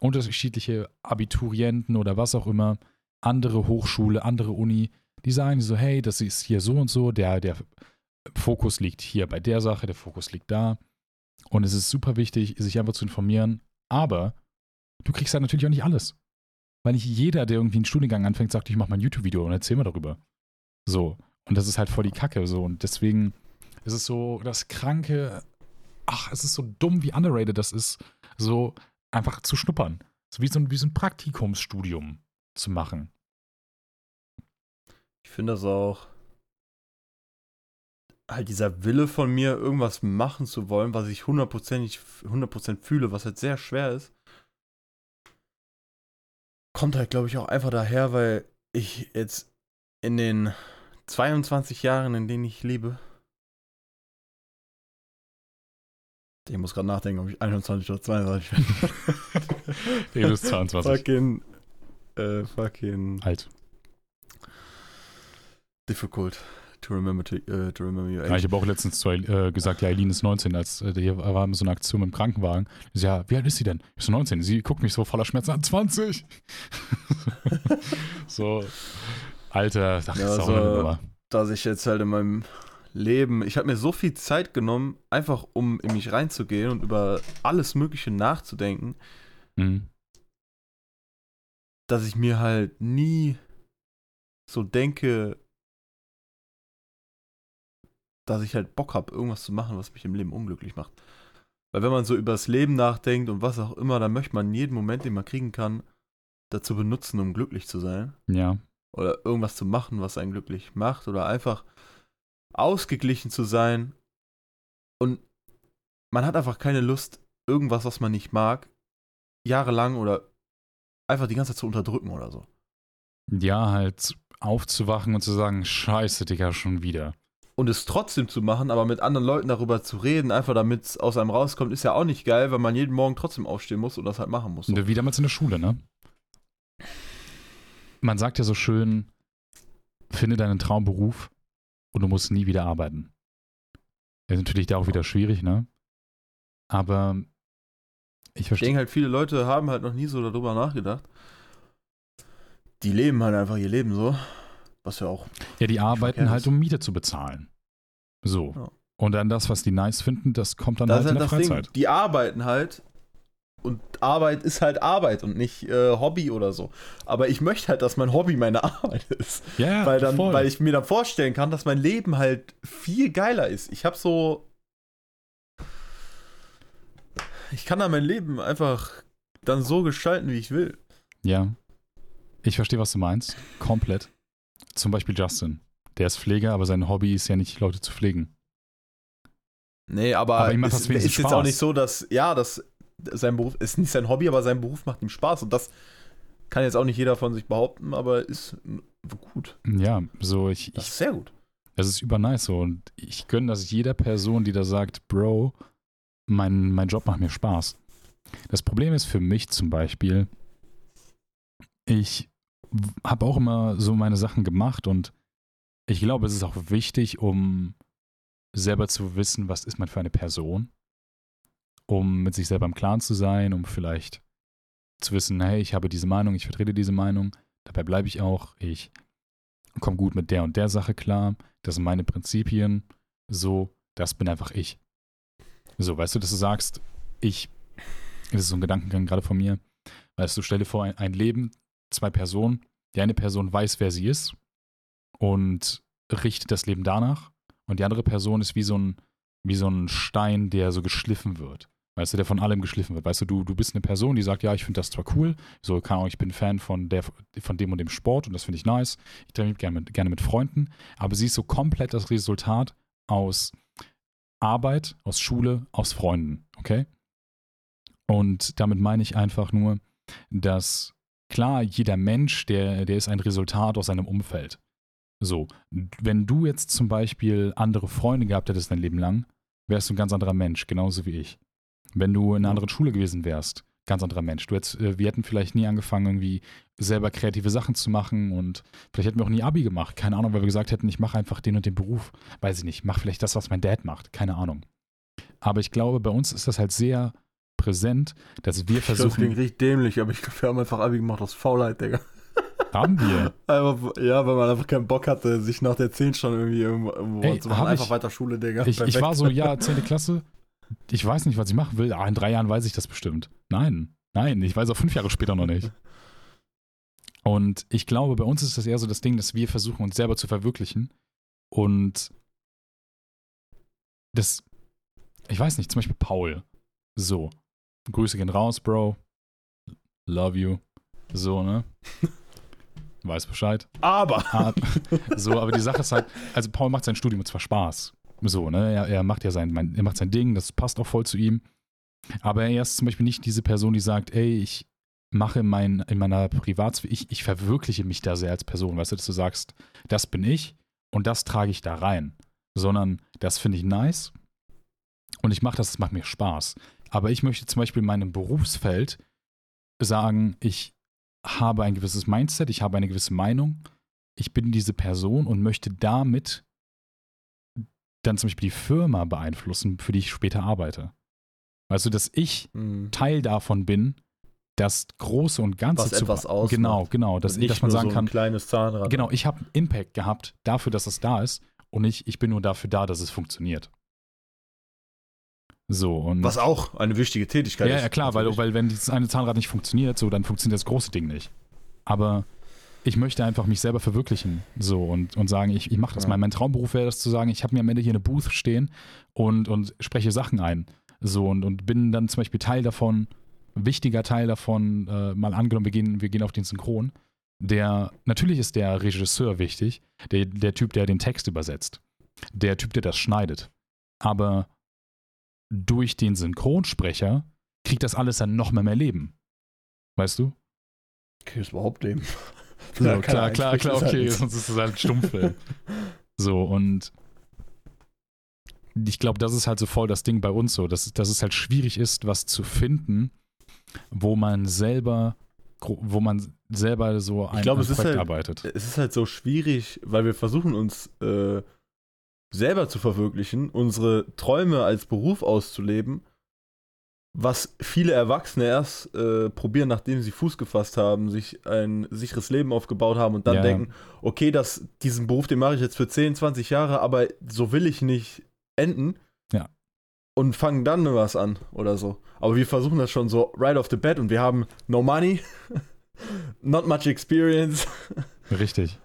unterschiedliche Abiturienten oder was auch immer, andere Hochschule, andere Uni, die sagen so, hey, das ist hier so und so, der, der Fokus liegt hier bei der Sache, der Fokus liegt da. Und es ist super wichtig, sich einfach zu informieren. Aber du kriegst halt natürlich auch nicht alles. Weil nicht jeder, der irgendwie einen Studiengang anfängt, sagt, ich mache mal ein YouTube-Video und erzähl mal darüber. So. Und das ist halt voll die Kacke. So. Und deswegen ist es so das Kranke, ach, es ist so dumm, wie underrated das ist, so einfach zu schnuppern. So wie so ein, wie so ein Praktikumsstudium zu machen.
Ich finde das auch. Halt dieser Wille von mir, irgendwas machen zu wollen, was ich hundertprozentig 100% fühle, was halt sehr schwer ist, kommt halt, glaube ich, auch einfach daher, weil ich jetzt in den 22 Jahren, in denen ich lebe, ich muss gerade nachdenken, ob ich 21 oder 22 bin.
Du bist 22.
fucking, äh, fucking
Alt.
Difficult to remember to, äh, to remember your
Ja,
age.
ich habe auch letztens zu, äh, gesagt, ja, Eileen ist 19, als äh, hier war so eine Aktion mit dem Krankenwagen. Ich so, ja, wie alt ist sie denn? Ich so 19. Sie guckt mich so voller Schmerzen an, 20. so, Alter, ach,
Ja,
ist auch
so-
eine Nummer.
dass ich jetzt halt in meinem Leben, ich habe mir so viel Zeit genommen, einfach um in mich reinzugehen und über alles Mögliche nachzudenken,
Mhm.
dass ich mir halt nie so denke, dass ich halt Bock habe, irgendwas zu machen, was mich im Leben unglücklich macht. Weil wenn man so über das Leben nachdenkt und was auch immer, dann möchte man jeden Moment, den man kriegen kann, dazu benutzen, um glücklich zu sein.
Ja,
oder irgendwas zu machen, was einen glücklich macht oder einfach ausgeglichen zu sein und man hat einfach keine Lust, irgendwas, was man nicht mag, jahrelang oder einfach die ganze Zeit zu unterdrücken oder so.
ja, halt aufzuwachen und zu sagen, scheiße, Digga, schon wieder.
Und es trotzdem zu machen, aber mit anderen Leuten darüber zu reden, einfach damit es aus einem rauskommt, ist ja auch nicht geil, weil man jeden Morgen trotzdem aufstehen muss und das halt machen muss. So.
Wie damals in der Schule, ne? Man sagt ja so schön, finde deinen Traumberuf und du musst nie wieder arbeiten. Ist natürlich da auch wieder schwierig, ne? Aber ich
Ich
verstehe.
denke halt, viele Leute haben halt noch nie so darüber nachgedacht. Die leben halt einfach ihr Leben so. Was ja auch
Ja, die arbeiten halt,
ist.
um Miete zu bezahlen. So.
Ja.
Und dann das, was die nice finden, das kommt dann
Das
halt
ist
in
halt
der
das
Freizeit.
Ding. Die arbeiten halt. Und Arbeit ist halt Arbeit und nicht äh, Hobby oder so. Aber ich möchte halt, dass mein Hobby meine Arbeit ist.
Ja, ja,
weil, dann,
voll.
weil ich mir dann vorstellen kann, dass mein Leben halt viel geiler ist. Ich habe so. Ich kann da mein Leben einfach dann so gestalten, wie ich will.
Ja. Ich verstehe, was du meinst. Komplett. Zum Beispiel Justin. Der ist Pfleger, aber sein Hobby ist ja nicht, Leute zu pflegen.
Nee, aber,
Aber ihm macht
es
das
ist jetzt
Spaß.
auch nicht so, dass, ja, das sein Beruf ist nicht sein Hobby, aber sein Beruf macht ihm Spaß. Und das kann jetzt auch nicht jeder von sich behaupten, aber ist gut.
Ja, so ich,
Das
ich
ist sehr gut.
Das ist übernice so. Und ich gönne das jeder Person, die da sagt, Bro, mein, mein Job macht mir Spaß. Das Problem ist für mich zum Beispiel, ich habe auch immer so meine Sachen gemacht und ich glaube, es ist auch wichtig, um selber zu wissen, was ist man für eine Person, um mit sich selber im Klaren zu sein, um vielleicht zu wissen, hey, ich habe diese Meinung, ich vertrete diese Meinung, dabei bleibe ich auch, ich komme gut mit der und der Sache klar, das sind meine Prinzipien, so, das bin einfach ich. So, weißt du, dass du sagst, ich, das ist so ein Gedankengang gerade von mir, Weißt du, stell dir vor, ein, ein Leben, zwei Personen. Die eine Person weiß, wer sie ist und richtet das Leben danach. Und die andere Person ist wie so ein, wie so ein Stein, der so geschliffen wird. Weißt du, der von allem geschliffen wird. Weißt du, du, du bist eine Person, die sagt, ja, ich finde das zwar cool, so, keine Ahnung, ich bin Fan von, der, von dem und dem Sport und das finde ich nice. Ich mich gerne mit, gerne mit Freunden, aber sie ist so komplett das Resultat aus Arbeit, aus Schule, aus Freunden, okay? Und damit meine ich einfach nur, dass klar, jeder Mensch, der, der ist ein Resultat aus seinem Umfeld. So, wenn du jetzt zum Beispiel andere Freunde gehabt hättest dein Leben lang, wärst du ein ganz anderer Mensch, genauso wie ich. Wenn du in einer anderen Schule gewesen wärst, ganz anderer Mensch. Du hättest, äh, wir hätten vielleicht nie angefangen, irgendwie selber kreative Sachen zu machen und vielleicht hätten wir auch nie Abi gemacht. Keine Ahnung, weil wir gesagt hätten, ich mache einfach den und den Beruf. Weiß ich nicht, mach vielleicht das, was mein Dad macht. Keine Ahnung. Aber ich glaube, bei uns ist das halt sehr präsent, dass wir versuchen. Das
klingt richtig dämlich, aber ich glaube, wir haben einfach Abi gemacht aus Faulheit, Digga.
Haben wir?
Einfach, ja, weil man einfach keinen Bock hatte, sich nach der 10 schon irgendwie irgendwo, irgendwo
Ey,
zu machen. Einfach
ich,
weiter Schule, Digga.
Ich, ich war so, ja, 10. Klasse. Ich weiß nicht, was ich machen will. Ah, in drei Jahren weiß ich das bestimmt. Nein, nein, ich weiß auch fünf Jahre später noch nicht. Und ich glaube, bei uns ist das eher so das Ding, dass wir versuchen, uns selber zu verwirklichen. Und das, ich weiß nicht, zum Beispiel Paul. So. Grüße gehen raus, Bro. Love you. So, ne? Weiß Bescheid.
Aber.
Ah, so, aber die Sache ist halt, also Paul macht sein Studium zwar Spaß. So, ne? Er, er macht ja sein, er macht sein Ding, das passt auch voll zu ihm. Aber er ist zum Beispiel nicht diese Person, die sagt, ey, ich mache mein, in meiner Privatsphäre, ich, ich verwirkliche mich da sehr als Person, weißt du, dass du sagst, das bin ich und das trage ich da rein. Sondern das finde ich nice und ich mache das, es macht mir Spaß. Aber ich möchte zum Beispiel in meinem Berufsfeld sagen, ich habe ein gewisses Mindset, ich habe eine gewisse Meinung, ich bin diese Person und möchte damit dann zum Beispiel die Firma beeinflussen, für die ich später arbeite. Weißt du, dass ich mhm. Teil davon bin, das Große und Ganze
Was
zu
etwas ausmacht.
Genau, genau, dass,
Nicht
dass man sagen
so
kann,
ein kleines Zahnrad.
genau, ich habe Impact gehabt dafür, dass es da ist und ich, ich bin nur dafür da, dass es funktioniert. So, und.
Was auch eine wichtige Tätigkeit
ja,
ist.
ja, klar, weil, weil wenn dieses eine Zahnrad nicht funktioniert, so, dann funktioniert das große Ding nicht. Aber ich möchte einfach mich selber verwirklichen so und, und sagen, ich, ich mache das
Ja.
mal. Mein Traumberuf wäre das zu sagen, ich habe mir am Ende hier eine Booth stehen und, und spreche Sachen ein. So und, und bin dann zum Beispiel Teil davon, wichtiger Teil davon, äh, mal angenommen, wir gehen, wir gehen auf den Synchron. Der, natürlich ist der Regisseur wichtig, der, der Typ, der den Text übersetzt, der Typ, der das schneidet. Aber durch den Synchronsprecher kriegt das alles dann noch mehr, mehr Leben. Weißt du?
Okay, ist überhaupt dem.
So,
Ja,
klar,
keiner
klar, klar,
halt
okay,
nichts.
sonst ist es halt ein Stummfilm. so, und ich glaube, das ist halt so voll das Ding bei uns so, dass, dass es halt schwierig ist, was zu finden, wo man selber, wo man selber so ein,
glaube,
ein
es ist halt-
arbeitet.
Es ist halt so schwierig, weil wir versuchen uns äh, selber zu verwirklichen, unsere Träume als Beruf auszuleben, was viele Erwachsene erst äh, probieren, nachdem sie Fuß gefasst haben, sich ein sicheres Leben aufgebaut haben und dann
Ja.
denken, okay, das, diesen Beruf, den mache ich jetzt für 10, 20 Jahre, aber so will ich nicht enden.
Ja.
Und fangen dann was an oder so. Aber wir versuchen das schon so right off the bat und wir haben no money, not much experience
Richtig.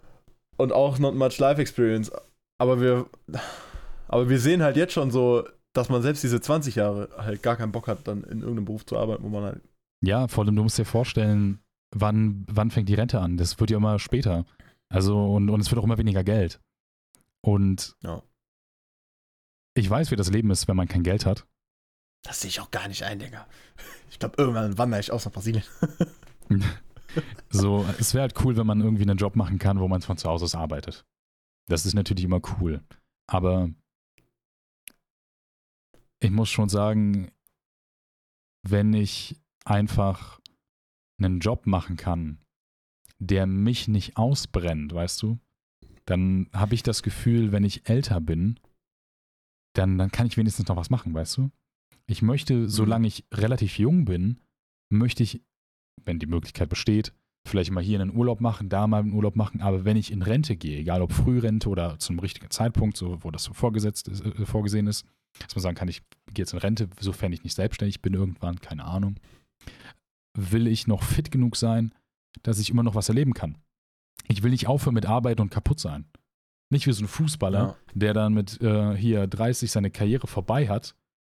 und auch not much life experience. Aber wir, aber wir sehen halt jetzt schon so, dass man selbst diese 20 Jahre halt gar keinen Bock hat, dann in irgendeinem Beruf zu arbeiten, wo man halt.
Ja, vor allem, du musst dir vorstellen, wann, wann fängt die Rente an? Das wird ja immer später. Also, und, und es wird auch immer weniger Geld. Und
Ja.
ich weiß, wie das Leben ist, wenn man kein Geld hat.
Das sehe ich auch gar nicht ein, Digga. Ich glaube, irgendwann wandere ich aus nach Brasilien.
So, es wäre halt cool, wenn man irgendwie einen Job machen kann, wo man von zu Hause aus arbeitet. Das ist natürlich immer cool. Aber ich muss schon sagen, wenn ich einfach einen Job machen kann, der mich nicht ausbrennt, weißt du, dann habe ich das Gefühl, wenn ich älter bin, dann, dann kann ich wenigstens noch was machen, weißt du? Ich möchte, solange ich relativ jung bin, möchte ich, wenn die Möglichkeit besteht, vielleicht mal hier einen Urlaub machen, da mal einen Urlaub machen, aber wenn ich in Rente gehe, egal ob Frührente oder zum richtigen Zeitpunkt, so, wo das so vorgesetzt ist, äh, vorgesehen ist, dass man sagen kann, ich gehe jetzt in Rente, sofern ich nicht selbstständig bin irgendwann, keine Ahnung, will ich noch fit genug sein, dass ich immer noch was erleben kann. Ich will nicht aufhören mit Arbeit und kaputt sein. Nicht wie so ein Fußballer,
Ja.
der dann mit äh, hier 30 seine Karriere vorbei hat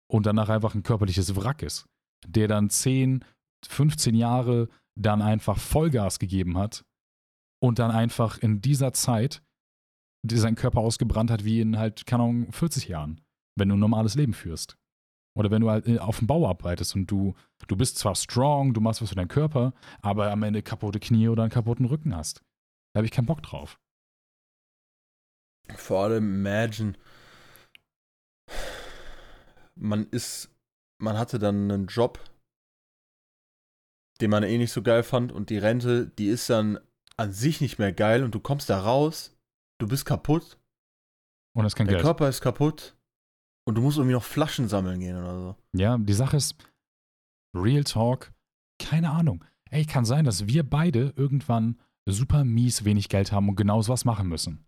und danach einfach ein körperliches Wrack ist. Der dann 10, 15 Jahre dann einfach Vollgas gegeben hat und dann einfach in dieser Zeit die seinen Körper ausgebrannt hat, wie in halt, keine Ahnung, 40 Jahren, wenn du ein normales Leben führst. Oder wenn du halt äh, auf dem Bau arbeitest und du, du bist zwar strong, du machst was für deinen Körper, aber am Ende kaputte Knie oder einen kaputten Rücken hast. Da habe ich keinen Bock drauf.
Vor allem imagine, man ist, man hatte dann einen Job, den man eh nicht so geil fand und die Rente, die ist dann an sich nicht mehr geil und du kommst da raus, du bist kaputt,
Und das kein
dein
Geld.
Körper ist kaputt und du musst irgendwie noch Flaschen sammeln gehen oder so.
Ja, die Sache ist, Real Talk, keine Ahnung. Ey, kann sein, dass wir beide irgendwann super mies wenig Geld haben und genau sowas machen müssen.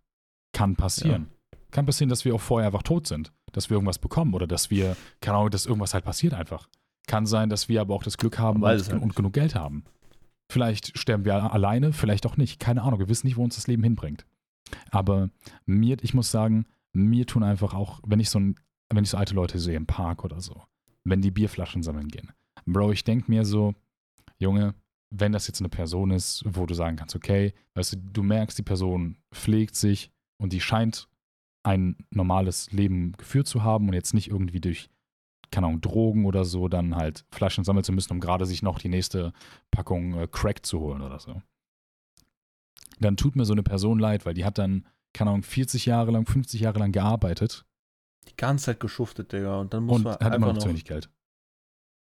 Kann passieren. Kann passieren, dass wir auch vorher einfach tot sind. Dass wir irgendwas bekommen oder dass wir, keine Ahnung, dass irgendwas halt passiert einfach. Kann sein, dass wir aber auch das Glück haben und,
halt
und genug Geld haben. Vielleicht sterben wir alleine, vielleicht auch nicht. Keine Ahnung, wir wissen nicht, wo uns das Leben hinbringt. Aber mir, ich muss sagen, mir tun einfach auch, wenn ich so ein, wenn ich so alte Leute sehe im Park oder so, wenn die Bierflaschen sammeln gehen. Bro, ich denke mir so, Junge, wenn das jetzt eine Person ist, wo du sagen kannst, okay, weißt du, du merkst, die Person pflegt sich und die scheint ein normales Leben geführt zu haben und jetzt nicht irgendwie durch, keine Ahnung, Drogen oder so dann halt Flaschen sammeln zu müssen, um gerade sich noch die nächste Packung äh, Crack zu holen oder so. Dann tut mir so eine Person leid, weil die hat dann, keine Ahnung, 40 Jahre lang, 50 Jahre lang gearbeitet
Die ganze Zeit geschuftet, Digga. Und dann muss
und
man
hat immer noch
noch,
zu wenig Geld.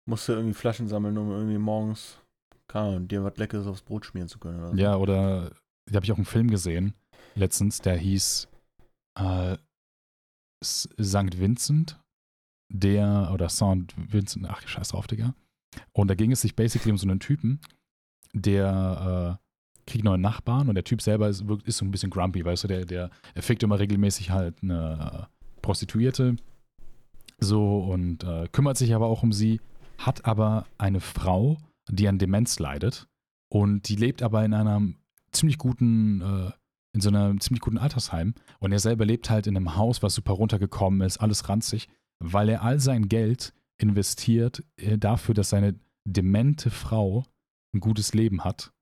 musst du irgendwie Flaschen sammeln, um irgendwie morgens, keine Ahnung, dir was Leckeres aufs Brot schmieren zu können oder so.
Ja, oder da habe ich auch einen Film gesehen letztens, der hieß äh, St. Vincent, der, oder St. Vincent, ach, scheiß drauf, Digga. Und da ging es sich basically um so einen Typen, der äh, kriegt neue Nachbarn und der Typ selber ist, ist so ein bisschen grumpy, weißt du, der, der er fickt immer regelmäßig halt eine Prostituierte so und äh, kümmert sich aber auch um sie, hat aber eine Frau, die an Demenz leidet und die lebt aber in einem ziemlich guten, äh, in so einem ziemlich guten Altersheim. Und er selber lebt halt in einem Haus, was super runtergekommen ist, alles ranzig, weil er all sein Geld investiert äh, dafür, dass seine demente Frau ein gutes Leben hat.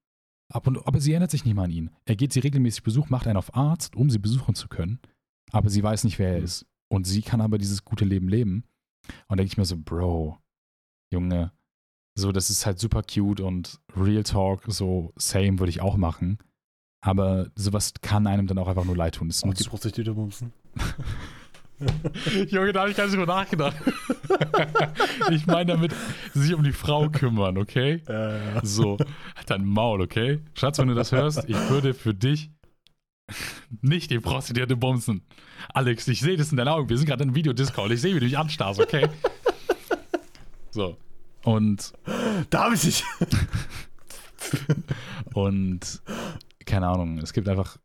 Und, aber sie erinnert sich nicht mal an ihn. Er geht sie regelmäßig besuchen, macht einen auf Arzt, um sie besuchen zu können. Aber sie weiß nicht, wer er
Mhm.
ist. Und sie kann aber dieses gute Leben leben. Und da denke ich mir so, Bro, Junge, so, das ist halt super cute und Real Talk, so same würde ich auch machen. Aber sowas kann einem dann auch einfach nur leid tun. Das ist
Und die Prostituierte bumsen.
Junge, da habe ich gar nicht drüber nachgedacht. ich meine damit, sich um die Frau kümmern, okay?
Ja, ja.
So, halt dein Maul, okay? Schatz, wenn du das hörst, ich würde für dich nicht die Prostituierte bumsen. Alex, ich sehe das in deinen Augen. Wir sind gerade in Videodiscord. Ich sehe, wie du dich anstarrst, okay? So. Und,
Da hab ich dich.
und, keine Ahnung, es gibt einfach,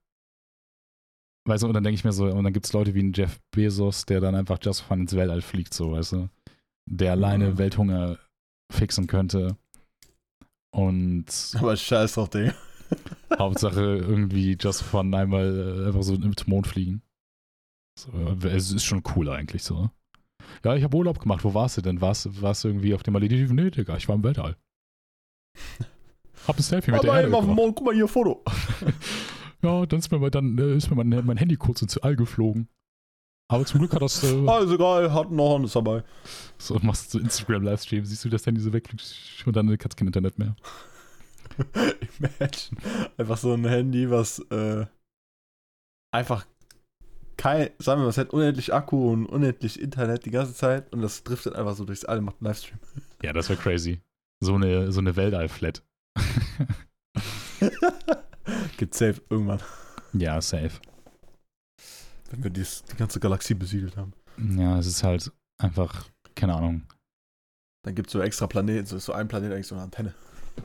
weißt du, und dann denke ich mir so, und dann gibt es Leute wie ein Jeff Bezos, der dann einfach just fun ins Weltall fliegt, so, weißt du? Der alleine
Mhm.
Welthunger fixen könnte. Und
Aber scheiß drauf, Digga.
Hauptsache irgendwie just fun einmal äh, einfach so zum Mond fliegen. So, äh, es ist schon cool eigentlich so. Ja, ich habe Urlaub gemacht. Wo warst du denn? Warst, warst du irgendwie auf dem Malediven? Nee, Digga, ich war im Weltall. Hab ein Selfie mit der
Aber
Erde
eben auf dem. Mond, guck mal hier, Foto.
Ja, dann ist mir, dann, äh, ist mir mein, mein Handy kurz ins All geflogen. Aber zum Glück hat das. Äh,
Alles egal, hat noch alles dabei.
so machst du Instagram-Livestream, siehst du das Handy so weg und dann kannst du kein Internet mehr.
Imagine. Einfach so ein Handy, was äh, einfach kein, sagen wir mal, es hat unendlich Akku und unendlich Internet die ganze Zeit und das driftet einfach so durchs All, macht einen Livestream.
Ja, das wäre crazy. So eine, so eine Weltall-Flat.
Gibt safe irgendwann,
ja, safe.
wenn wir dies, die ganze Galaxie besiedelt haben.
Ja, es ist halt einfach, keine Ahnung.
Dann gibt es so extra Planeten, so ist so ein Planet eigentlich so eine Antenne.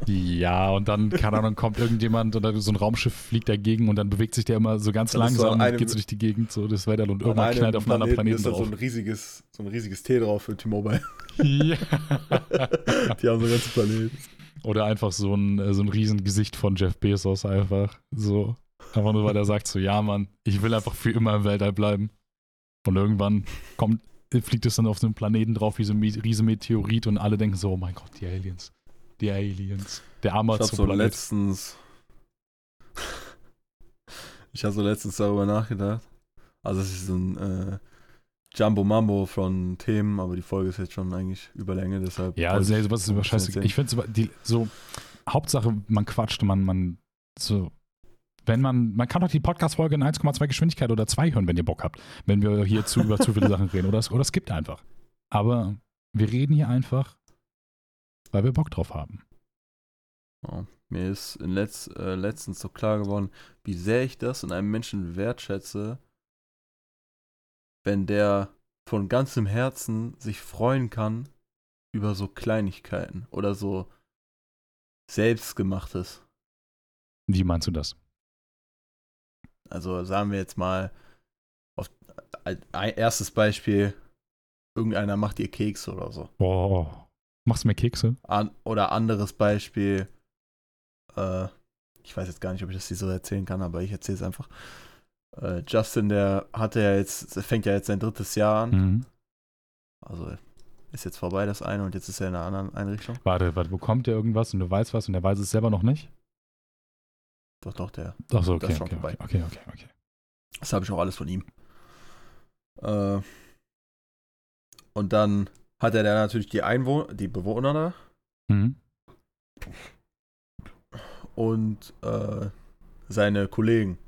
Ja, und dann, keine Ahnung, kommt irgendjemand oder so ein Raumschiff fliegt dagegen und dann bewegt sich der immer so ganz
Dann so
langsam
an
und geht so durch die Gegend, so das Weltall und
An
irgendwann knallt auf einen anderen Planeten
ist
drauf.
so ein riesiges, so ein riesiges T drauf für T-Mobile.
ja.
Die haben so einen ganzen Planeten.
Oder einfach so ein, äh, so ein Riesengesicht von Jeff Bezos einfach. So. Einfach nur, weil er sagt so, ja, Mann, ich will einfach für immer im Weltall bleiben. Und irgendwann kommt, fliegt es dann auf so einen Planeten drauf wie so ein riesen Meteorit und alle denken so, oh mein Gott, die Aliens. Die Aliens. Der
Ich habe so
Amazon-Planet.
letztens. ich habe so letztens darüber nachgedacht. Also, es ist so ein äh, Jumbo Mambo von Themen, aber die Folge ist jetzt schon eigentlich Überlänge, deshalb.
Ja, also,
ich
sowas ist
bisschen
scheiße. Ich finde so, Hauptsache, man quatscht, man, man, so, wenn man, man kann doch die Podcast-Folge in 1,2 Geschwindigkeit oder 2 hören, wenn ihr Bock habt, wenn wir hier zu, über zu viele Sachen reden. Oder es, oder es gibt einfach. Aber wir reden hier einfach, weil wir Bock drauf haben.
Ja, mir ist in letz, äh, letztens so klar geworden, wie sehr ich das in einem Menschen wertschätze, wenn der von ganzem Herzen sich freuen kann über so Kleinigkeiten oder so selbstgemachtes.
Wie meinst du das?
Also sagen wir jetzt mal, auf, ein, erstes Beispiel, irgendeiner macht dir Kekse oder so.
Oh, machst du mir Kekse?
An, oder anderes Beispiel, äh, ich weiß jetzt gar nicht, ob ich das hier so erzählen kann, aber ich erzähle es einfach. Äh, Justin, der hatte ja jetzt, fängt ja jetzt sein drittes Jahr an.
Mhm.
Also ist jetzt vorbei das eine und jetzt ist er in einer anderen Einrichtung.
Warte, warte, bekommt der irgendwas und du weißt was und der weiß es selber noch nicht?
Doch, doch, der.
Ach so,
Das
okay,
ist schon
okay,
vorbei.
okay, okay, okay.
Das habe ich auch alles von ihm. Äh, und dann hat er da natürlich die Einwohner, die Bewohner da
Mhm.
und äh, seine Kollegen.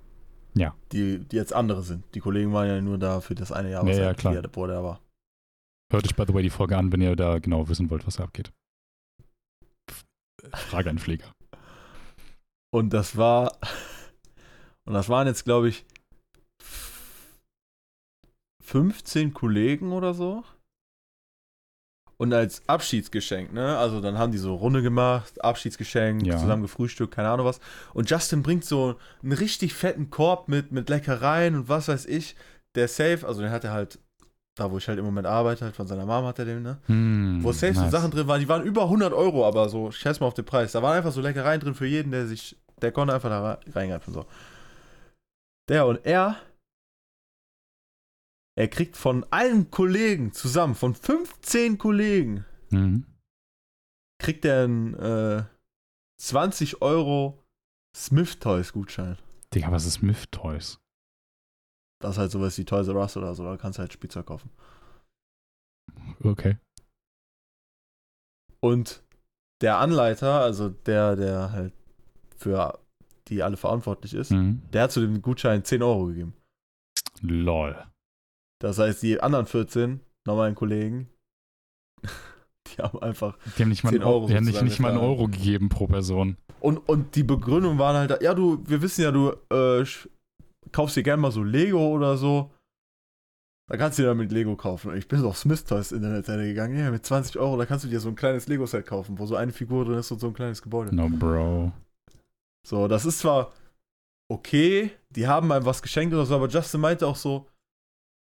Ja.
Die, die jetzt andere sind. Die Kollegen waren ja nur da für das eine Jahr,
Ja,
was
ja,
er,
klar.
er- er da war.
Hört euch, by the way, die Folge an, wenn ihr da genau wissen wollt, was da abgeht. Frage an Pfleger.
Und das war. Und das waren jetzt, glaube ich, 15 Kollegen oder so. Und als Abschiedsgeschenk, ne? Also dann haben die so Runde gemacht, Abschiedsgeschenk,
Ja.
zusammen gefrühstückt, keine Ahnung was. Und Justin bringt so einen richtig fetten Korb mit, mit Leckereien und was weiß ich. Der Safe, also den hat er halt, da wo ich halt im Moment arbeite, halt von seiner Mom hat er den, ne?
Hm,
Wo safe so
nice.
Sachen drin waren, die waren über 100 Euro, aber so, schätz mal auf den Preis. Da waren einfach so Leckereien drin für jeden, der sich, der konnte einfach da re- reingreifen, so. Der und er, er kriegt von allen Kollegen zusammen, von 15 Kollegen,
Mhm.
kriegt er einen äh, 20 Euro Smith Toys Gutschein.
Digga, was ist Myth Toys?
Das ist halt sowas wie Toys R Us oder so, da kannst du halt Spielzeug kaufen.
Okay.
Und der Anleiter, also der, der halt für die alle verantwortlich ist,
Mhm.
der hat zu dem Gutschein 10 Euro gegeben.
Lol.
Das heißt, die anderen 14 normalen Kollegen, die haben einfach.
Die haben nicht mal,
10
einen Euro, die haben nicht, nicht mal einen. Euro gegeben pro Person.
Und, und die Begründung waren halt, ja, du, wir wissen ja, du äh, kaufst dir gerne mal so Lego oder so. Da kannst du dir damit Lego kaufen. Und ich bin so auf Smith Toys Internetseite gegangen. Ja, mit 20 Euro, da kannst du dir so ein kleines Lego-Set kaufen, wo so eine Figur drin ist und so ein kleines Gebäude.
No, Bro.
So, das ist zwar okay, die haben einem was geschenkt oder so, aber Justin meinte auch so,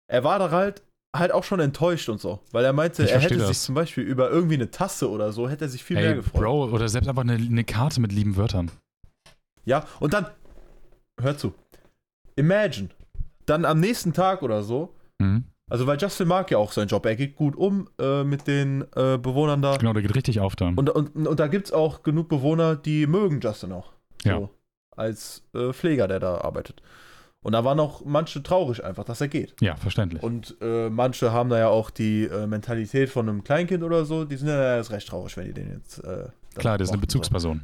er war da halt, halt auch schon enttäuscht und so. Weil er meinte,
Ich
er hätte sich
das.
zum Beispiel über irgendwie eine Tasse oder so, hätte er sich viel mehr
Ey,
gefreut.
Bro, oder selbst einfach eine, eine Karte mit lieben Wörtern.
Ja, und dann, hör zu, imagine, dann am nächsten Tag oder so,
Mhm.
also weil Justin mag ja auch seinen Job, er geht gut um äh, mit den äh, Bewohnern da.
Genau, der geht richtig auf dann.
Und, und, und da gibt es auch genug Bewohner, die mögen Justin auch. So,
Ja.
Als äh, Pfleger, der da arbeitet. Und da waren auch manche traurig einfach, dass er geht.
ja, verständlich.
Und äh, manche haben da ja auch die äh, Mentalität von einem Kleinkind oder so, die sind ja erst recht traurig, wenn die den jetzt. Äh,
Klar, der ist eine
brauchen, so.
Bezugsperson.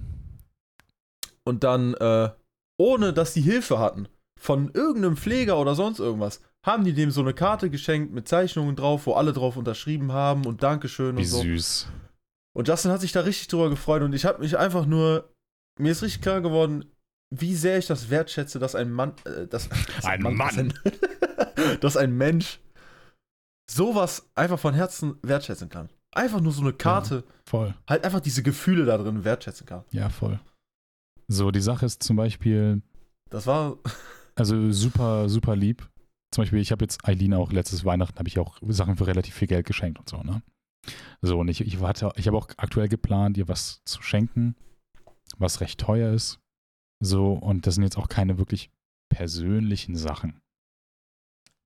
Und dann, äh, ohne dass die Hilfe hatten, von irgendeinem Pfleger oder sonst irgendwas, haben die dem so eine Karte geschenkt mit Zeichnungen drauf, wo alle drauf unterschrieben haben und Dankeschön
Wie
und so.
süß.
Und Justin hat sich da richtig drüber gefreut und ich habe mich einfach nur, mir ist richtig klar geworden, wie sehr ich das wertschätze, dass ein Mann, äh, dass, dass
Ein
Dass ein, dass ein Mensch sowas einfach von Herzen wertschätzen kann. Einfach nur so eine Karte,
Voll.
halt einfach diese Gefühle da drin wertschätzen kann.
Ja, voll. So, die Sache ist zum Beispiel,
Das war,
also super, super lieb. Zum Beispiel, ich habe jetzt Eileen auch letztes Weihnachten, habe ich auch Sachen für relativ viel Geld geschenkt und so, ne? So, und ich, ich, ich habe auch aktuell geplant, ihr was zu schenken, was recht teuer ist. So, und das sind jetzt auch keine wirklich persönlichen Sachen.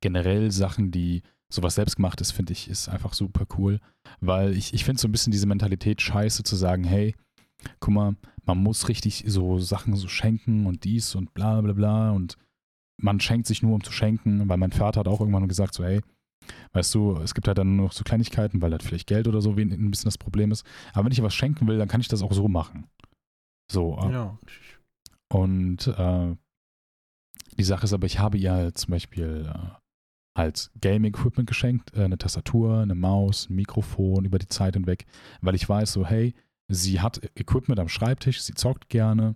Generell Sachen, die sowas selbstgemachtes, finde ich, ist einfach super cool, weil ich, ich finde so ein bisschen diese Mentalität scheiße zu sagen, hey, guck mal, man muss richtig so Sachen so schenken und dies und bla bla bla und man schenkt sich nur, um zu schenken, weil mein Vater hat auch irgendwann gesagt, so, hey, weißt du, es gibt halt dann nur noch so Kleinigkeiten, weil halt vielleicht Geld oder so ein bisschen das Problem ist. Aber wenn ich was schenken will, dann kann ich das auch so machen. So. Äh, ja. Und äh, die Sache ist aber, ich habe ihr halt zum Beispiel äh, halt Gaming-Equipment geschenkt, äh, eine Tastatur, eine Maus, ein Mikrofon über die Zeit hinweg, weil ich weiß so, hey, sie hat Equipment am Schreibtisch, sie zockt gerne.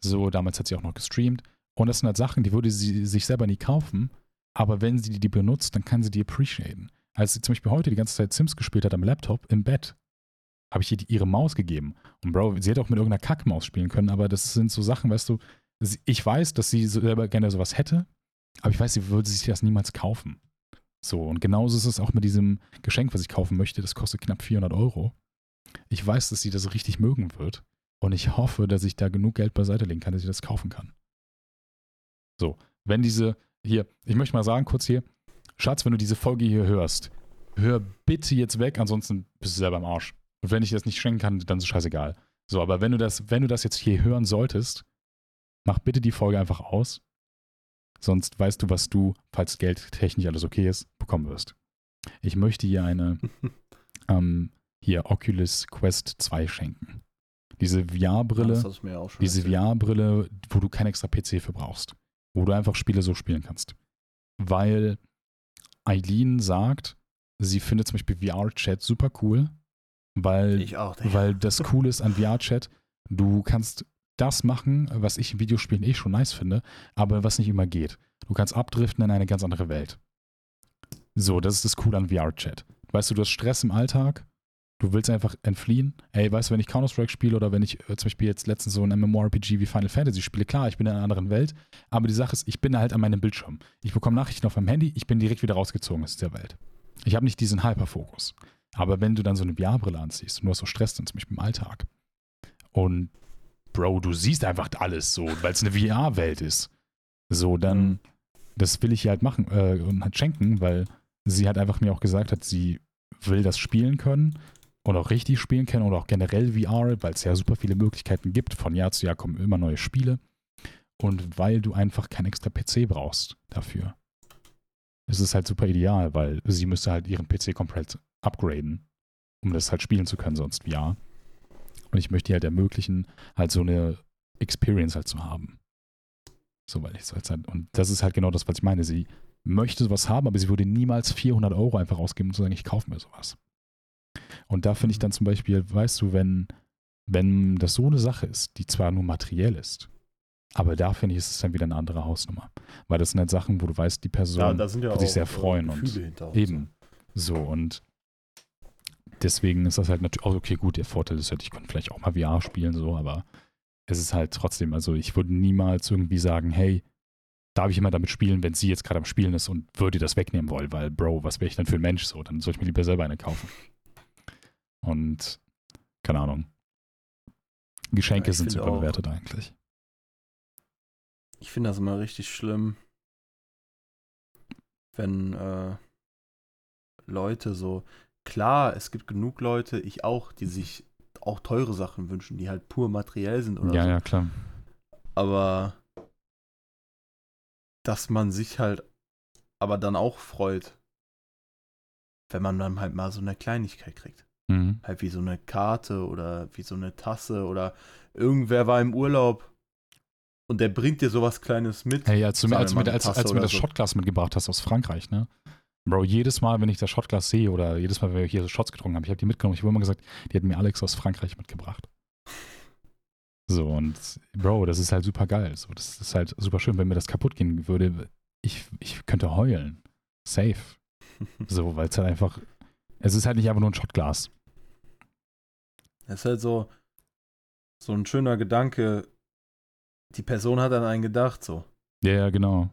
So, damals hat sie auch noch gestreamt. Und das sind halt Sachen, die würde sie sich selber nie kaufen, aber wenn sie die benutzt, dann kann sie die appreciaten. Als sie zum Beispiel heute die ganze Zeit Sims gespielt hat am Laptop im Bett, habe ich ihr ihre Maus gegeben. Und Bro, sie hätte auch mit irgendeiner Kackmaus spielen können, aber das sind so Sachen, weißt du, ich weiß, dass sie selber gerne sowas hätte, aber ich weiß, sie würde sich das niemals kaufen. So, und genauso ist es auch mit diesem Geschenk, was ich kaufen möchte. Das kostet knapp 400 Euro. Ich weiß, dass sie das richtig mögen wird. Und ich hoffe, dass ich da genug Geld beiseite legen kann, dass ich das kaufen kann. So, wenn diese, hier, ich möchte mal sagen, kurz hier, Schatz, wenn du diese Folge hier hörst, hör bitte jetzt weg, ansonsten bist du selber im Arsch. Und wenn ich das nicht schenken kann, dann ist es scheißegal. So, aber wenn du das, wenn du das jetzt hier hören solltest, mach bitte die Folge einfach aus. Sonst weißt du, was du, falls geldtechnisch alles okay ist, bekommen wirst. Ich möchte hier eine, ähm, hier Oculus Quest 2 schenken. Diese VR-Brille, diese VR-Brille, wo du kein extra PC für brauchst wo du einfach Spiele so spielen kannst. Weil Eileen sagt, sie findet zum Beispiel VR-Chat super cool, weil, auch, weil das cool ist an VR-Chat, du kannst das machen, was ich in Videospielen eh schon nice finde, aber was nicht immer geht. Du kannst abdriften in eine ganz andere Welt. So, das ist das Coole an VR-Chat. Weißt du, du hast Stress im Alltag, Du willst einfach entfliehen. Ey, weißt du, wenn ich Counter-Strike spiele oder wenn ich äh, zum Beispiel jetzt letztens so ein MMORPG wie Final Fantasy spiele, klar, ich bin in einer anderen Welt, aber die Sache ist, ich bin halt an meinem Bildschirm. Ich bekomme Nachrichten auf meinem Handy, ich bin direkt wieder rausgezogen aus der Welt. Ich habe nicht diesen Hyperfokus. Aber wenn du dann so eine VR-Brille anziehst und du hast so Stress dann zum Beispiel im Alltag und Bro, du siehst einfach alles so, weil es eine VR-Welt ist. So, dann, mhm. das will ich ihr halt machen äh, und halt schenken, weil sie halt einfach mir auch gesagt hat, sie will das spielen können und auch richtig spielen können oder auch generell VR, weil es ja super viele Möglichkeiten gibt. Von Jahr zu Jahr kommen immer neue Spiele. Und weil du einfach kein extra PC brauchst dafür. Es ist halt super ideal, weil sie müsste halt ihren PC komplett upgraden, um das halt spielen zu können, sonst VR. Und ich möchte halt ermöglichen, halt so eine Experience halt zu haben. So, weil ich es halt, und das ist halt genau das, was ich meine. Sie möchte sowas haben, aber sie würde niemals 400 Euro einfach ausgeben und sagen, ich kaufe mir sowas. Und da finde ich dann zum Beispiel, weißt du, wenn, wenn das so eine Sache ist, die zwar nur materiell ist, aber da finde ich, ist es dann wieder eine andere Hausnummer. Weil das sind halt Sachen, wo du weißt, die Person ja, ja sich sehr freuen und eben so. Und deswegen ist das halt natürlich auch okay, gut, der Vorteil ist halt, ich könnte vielleicht auch mal VR spielen, so, aber es ist halt trotzdem, also ich würde niemals irgendwie sagen, hey, darf ich immer damit spielen, wenn sie jetzt gerade am Spielen ist und würde das wegnehmen wollen, weil, Bro, was wäre ich denn für ein Mensch so? Dann soll ich mir lieber selber eine kaufen. Und keine Ahnung. Geschenke ja, sind zu überbewertet eigentlich.
Ich finde das immer richtig schlimm, wenn äh, Leute so. Klar, es gibt genug Leute, ich auch, die sich auch teure Sachen wünschen, die halt pur materiell sind oder
ja,
so.
Ja, klar.
Aber dass man sich halt aber dann auch freut, wenn man dann halt mal so eine Kleinigkeit kriegt. Mhm. Halt wie so eine Karte oder wie so eine Tasse oder irgendwer war im Urlaub und der bringt dir sowas Kleines mit.
Hey, als du mir, als, als, mir das so. Shotglas mitgebracht hast aus Frankreich, ne? Bro, jedes Mal, wenn ich das Shotglas sehe oder jedes Mal, wenn wir hier so Shots getrunken haben, ich habe die mitgenommen. Ich habe immer gesagt, die hat mir Alex aus Frankreich mitgebracht. So, und Bro, das ist halt super geil. So, das ist halt super schön. Wenn mir das kaputt gehen würde, ich, ich könnte heulen. Safe. so, weil es halt einfach, es ist halt nicht einfach nur ein Shotglas.
Es ist halt so, so ein schöner Gedanke. Die Person hat an einen gedacht, so.
Ja, ja, genau.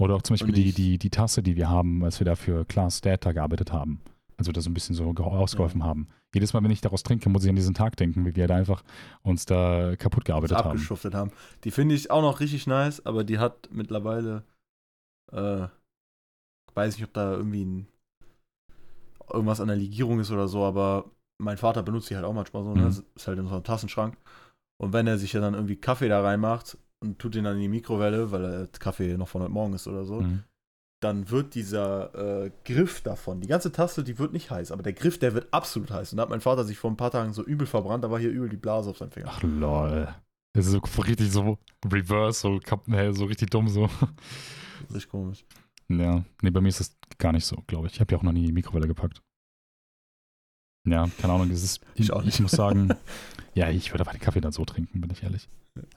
Oder auch zum Beispiel die, die, die Tasse, die wir haben, als wir da für Class Data gearbeitet haben. Also da so ein bisschen so ausgeholfen haben. Jedes Mal, wenn ich daraus trinke, muss ich an diesen Tag denken, wie wir da einfach uns da kaputt gearbeitet haben.
abgeschuftet haben. Die finde ich auch noch richtig nice, aber die hat mittlerweile, äh, weiß nicht, ob da irgendwie ein, irgendwas an der Legierung ist oder so, aber mein Vater benutzt die halt auch manchmal so, ne?
Mhm.
Das ist halt in so einem Tassenschrank. Und wenn er sich ja dann irgendwie Kaffee da reinmacht und tut den dann in die Mikrowelle, weil der Kaffee noch von heute Morgen ist oder so,
Mhm.
dann wird dieser äh, Griff davon, die ganze Tasse, die wird nicht heiß, aber der Griff, der wird absolut heiß. Und da hat mein Vater sich vor ein paar Tagen so übel verbrannt, da war hier übel die Blase auf seinem Finger.
Ach lol. Das ist so richtig so reverse, so, so richtig dumm so.
Richtig komisch.
Ja, nee, bei mir ist das gar nicht so, glaube ich. Ich habe ja auch noch nie die Mikrowelle gepackt. Ja, keine Ahnung, das ist,
Ich auch nicht.
muss sagen, ja, ich würde aber den Kaffee dann so trinken, bin ich ehrlich.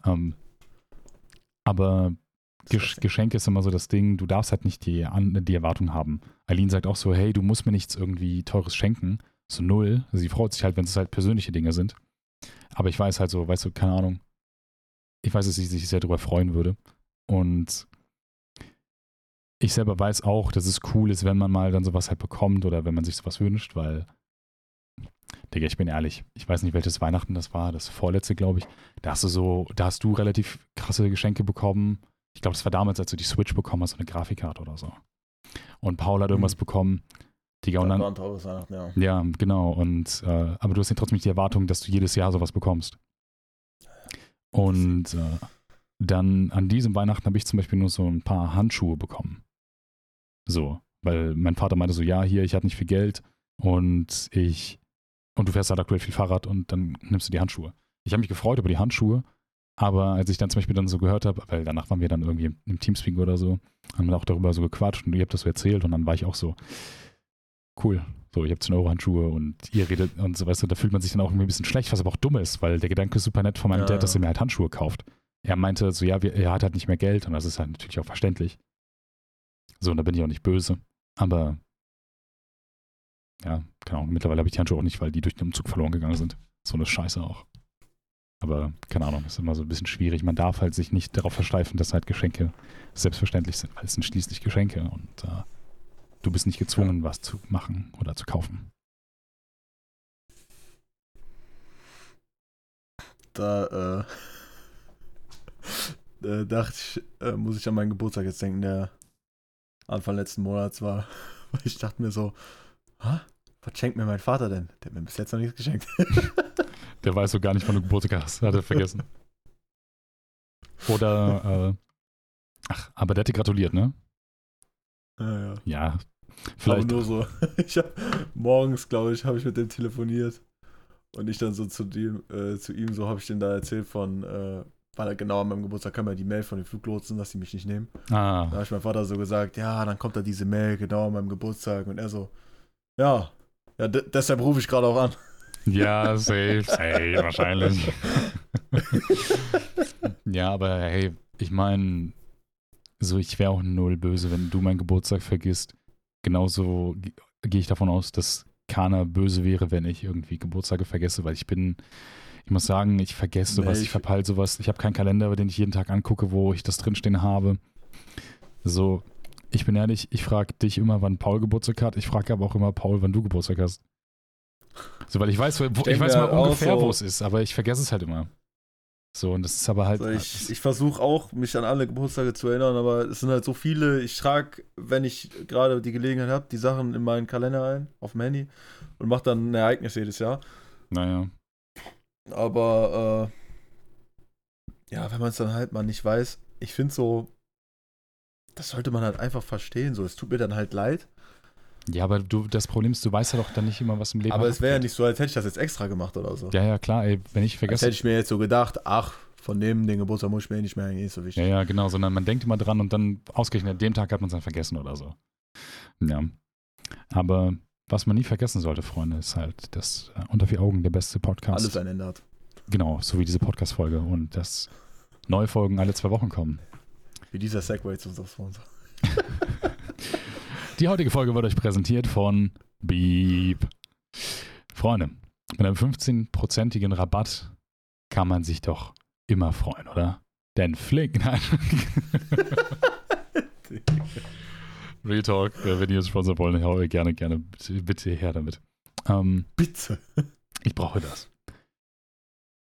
Ähm, aber Gesch Geschenke ist immer so das Ding, du darfst halt nicht die, An die Erwartung haben. Eileen sagt auch so, hey, du musst mir nichts irgendwie Teures schenken. So null. Also sie freut sich halt, wenn es halt persönliche Dinge sind. Aber ich weiß halt so, weißt du, keine Ahnung. Ich weiß, dass sie sich sehr darüber freuen würde. Und ich selber weiß auch, dass es cool ist, wenn man mal dann sowas halt bekommt oder wenn man sich sowas wünscht, weil, Digga, ich bin ehrlich, ich weiß nicht, welches Weihnachten das war, das vorletzte, glaube ich. Da hast du so, da hast du relativ krasse Geschenke bekommen. Ich glaube, das war damals, als du die Switch bekommen hast, so eine Grafikkarte oder so. Und Paul hat irgendwas
Mhm.
bekommen. Digga, und
Das
dann,
war ein teures Weihnachten, ja.
ja, genau. Und äh, aber du hast ja trotzdem nicht die Erwartung, dass du jedes Jahr sowas bekommst. Und äh, dann an diesem Weihnachten habe ich zum Beispiel nur so ein paar Handschuhe bekommen. So, weil mein Vater meinte so, ja, hier, ich habe nicht viel Geld und ich und du fährst halt aktuell viel Fahrrad und dann nimmst du die Handschuhe. Ich habe mich gefreut über die Handschuhe, aber als ich dann zum Beispiel dann so gehört habe, weil danach waren wir dann irgendwie im, im Teamspeak oder so, haben wir auch darüber so gequatscht und ihr habt das so erzählt und dann war ich auch so, cool. So, ich habe 10 Euro Handschuhe und ihr redet und so, weißt du, da fühlt man sich dann auch irgendwie ein bisschen schlecht, was aber auch dumm ist, weil der Gedanke ist super nett von meinem
Ja,
Dad, dass er mir halt Handschuhe kauft. Er meinte so, ja, wir, er hat halt nicht mehr Geld und das ist halt natürlich auch verständlich. So, und da bin ich auch nicht böse. Aber ja, keine Ahnung, mittlerweile habe ich die Handschuhe auch nicht, weil die durch den Umzug verloren gegangen sind. So eine Scheiße auch. Aber keine Ahnung, ist immer so ein bisschen schwierig. Man darf halt sich nicht darauf versteifen, dass halt Geschenke selbstverständlich sind, weil es sind schließlich Geschenke und äh, du bist nicht gezwungen, was zu machen oder zu kaufen.
Da äh, äh, dachte ich, äh, muss ich an meinen Geburtstag jetzt denken, der Anfang letzten Monats war. Ich dachte mir so? Was schenkt mir mein Vater denn? Der hat mir bis jetzt noch nichts geschenkt.
Der weiß so gar nicht, wann du Geburtstag hast. Hat er vergessen. Oder, äh, ach, aber der hat dir gratuliert, ne?
ja, ja.
Ja, vielleicht.
Aber nur so. Ich hab, morgens, glaube ich, habe ich mit dem telefoniert. Und ich dann so zu, dem, äh, zu ihm, so habe ich den da erzählt von, äh, weil er genau an meinem Geburtstag kam ja die Mail von den Fluglotsen, dass sie mich nicht nehmen.
Ah,
Da habe ich meinem Vater so gesagt, ja, dann kommt da diese Mail genau an meinem Geburtstag. Und er so, ja, ja, de- deshalb rufe ich gerade auch an.
ja, safe, safe, wahrscheinlich. ja, aber hey, ich meine, so, ich wäre auch null böse, wenn du meinen Geburtstag vergisst. Genauso ge- gehe ich davon aus, dass keiner böse wäre, wenn ich irgendwie Geburtstage vergesse, weil ich bin, ich muss sagen, ich vergesse sowas,
Nee,
ich
ich-
verpeil sowas. Ich habe keinen Kalender, den ich jeden Tag angucke, wo ich das drinstehen habe. So, ich bin ehrlich, ich frage dich immer, wann Paul Geburtstag hat. Ich frage aber auch immer Paul, wann du Geburtstag hast. So, weil ich weiß, wo, ich,
denk
weiß mal ungefähr,
so-
wo es ist, aber ich vergesse es halt immer. So, und das ist aber halt.
Also ich ich versuche auch, mich an alle Geburtstage zu erinnern, aber es sind halt so viele. Ich trage, wenn ich gerade die Gelegenheit habe, die Sachen in meinen Kalender ein, auf dem Handy und mache dann ein Ereignis jedes Jahr.
naja.
Aber äh, ja, wenn man es dann halt mal nicht weiß, ich finde so, das sollte man halt einfach verstehen. So, es tut mir dann halt leid.
Ja, aber du, das Problem ist, du weißt ja doch dann nicht immer, was im Leben
aber es wäre ja nicht so, als hätte ich das jetzt extra gemacht oder so.
Ja, ja, klar, ey, wenn ich
Als
vergesse.
hätte ich mir jetzt so gedacht, ach, von dem den Geburtstag muss ich mir eh nicht mehr, eigentlich nicht so wichtig.
Ja, ja, genau, sondern man denkt immer dran und dann ausgerechnet an dem Tag hat man es dann vergessen oder so. Ja. Aber was man nie vergessen sollte, Freunde, ist halt, dass äh, Unter vier Augen der beste Podcast.
Alles ein Ende hat.
Genau, so wie diese Podcast-Folge und dass neue Folgen alle zwei Wochen kommen.
Wie dieser Segway zu unserem Sponsor.
Die heutige Folge wird euch präsentiert von Beep. Freunde, mit einem 15-prozentigen Rabatt kann man sich doch immer freuen, oder? Denn Flink, nein. Real Talk, wenn ihr uns sponsern wollt, hau gerne, gerne, bitte, bitte her damit. Ähm,
Bitte.
ich brauche das.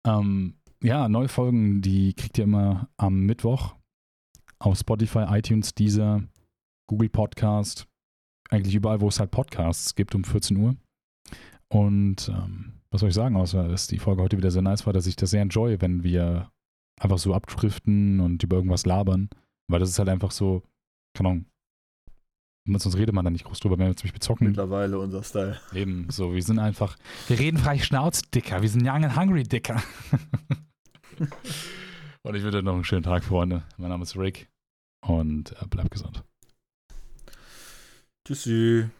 Ähm, ja, neue Folgen, die kriegt ihr immer am Mittwoch auf Spotify, iTunes, Deezer, Google Podcast, eigentlich überall, wo es halt Podcasts gibt um 14 Uhr. Und ähm, was soll ich sagen, außer dass die Folge heute wieder sehr nice war, dass ich das sehr enjoy, wenn wir einfach so abdriften und über irgendwas labern. Weil das ist halt einfach so, keine Ahnung, sonst redet man da nicht groß drüber, wenn wir zum Beispiel zocken.
Mittlerweile unser Style.
Eben, so, wir sind einfach, wir reden frei Schnauz, Dicker, wir sind young and hungry, Dicker. und ich wünsche euch noch einen schönen Tag, Freunde. Mein Name ist Rick und äh, bleibt gesund.
Tschüssi.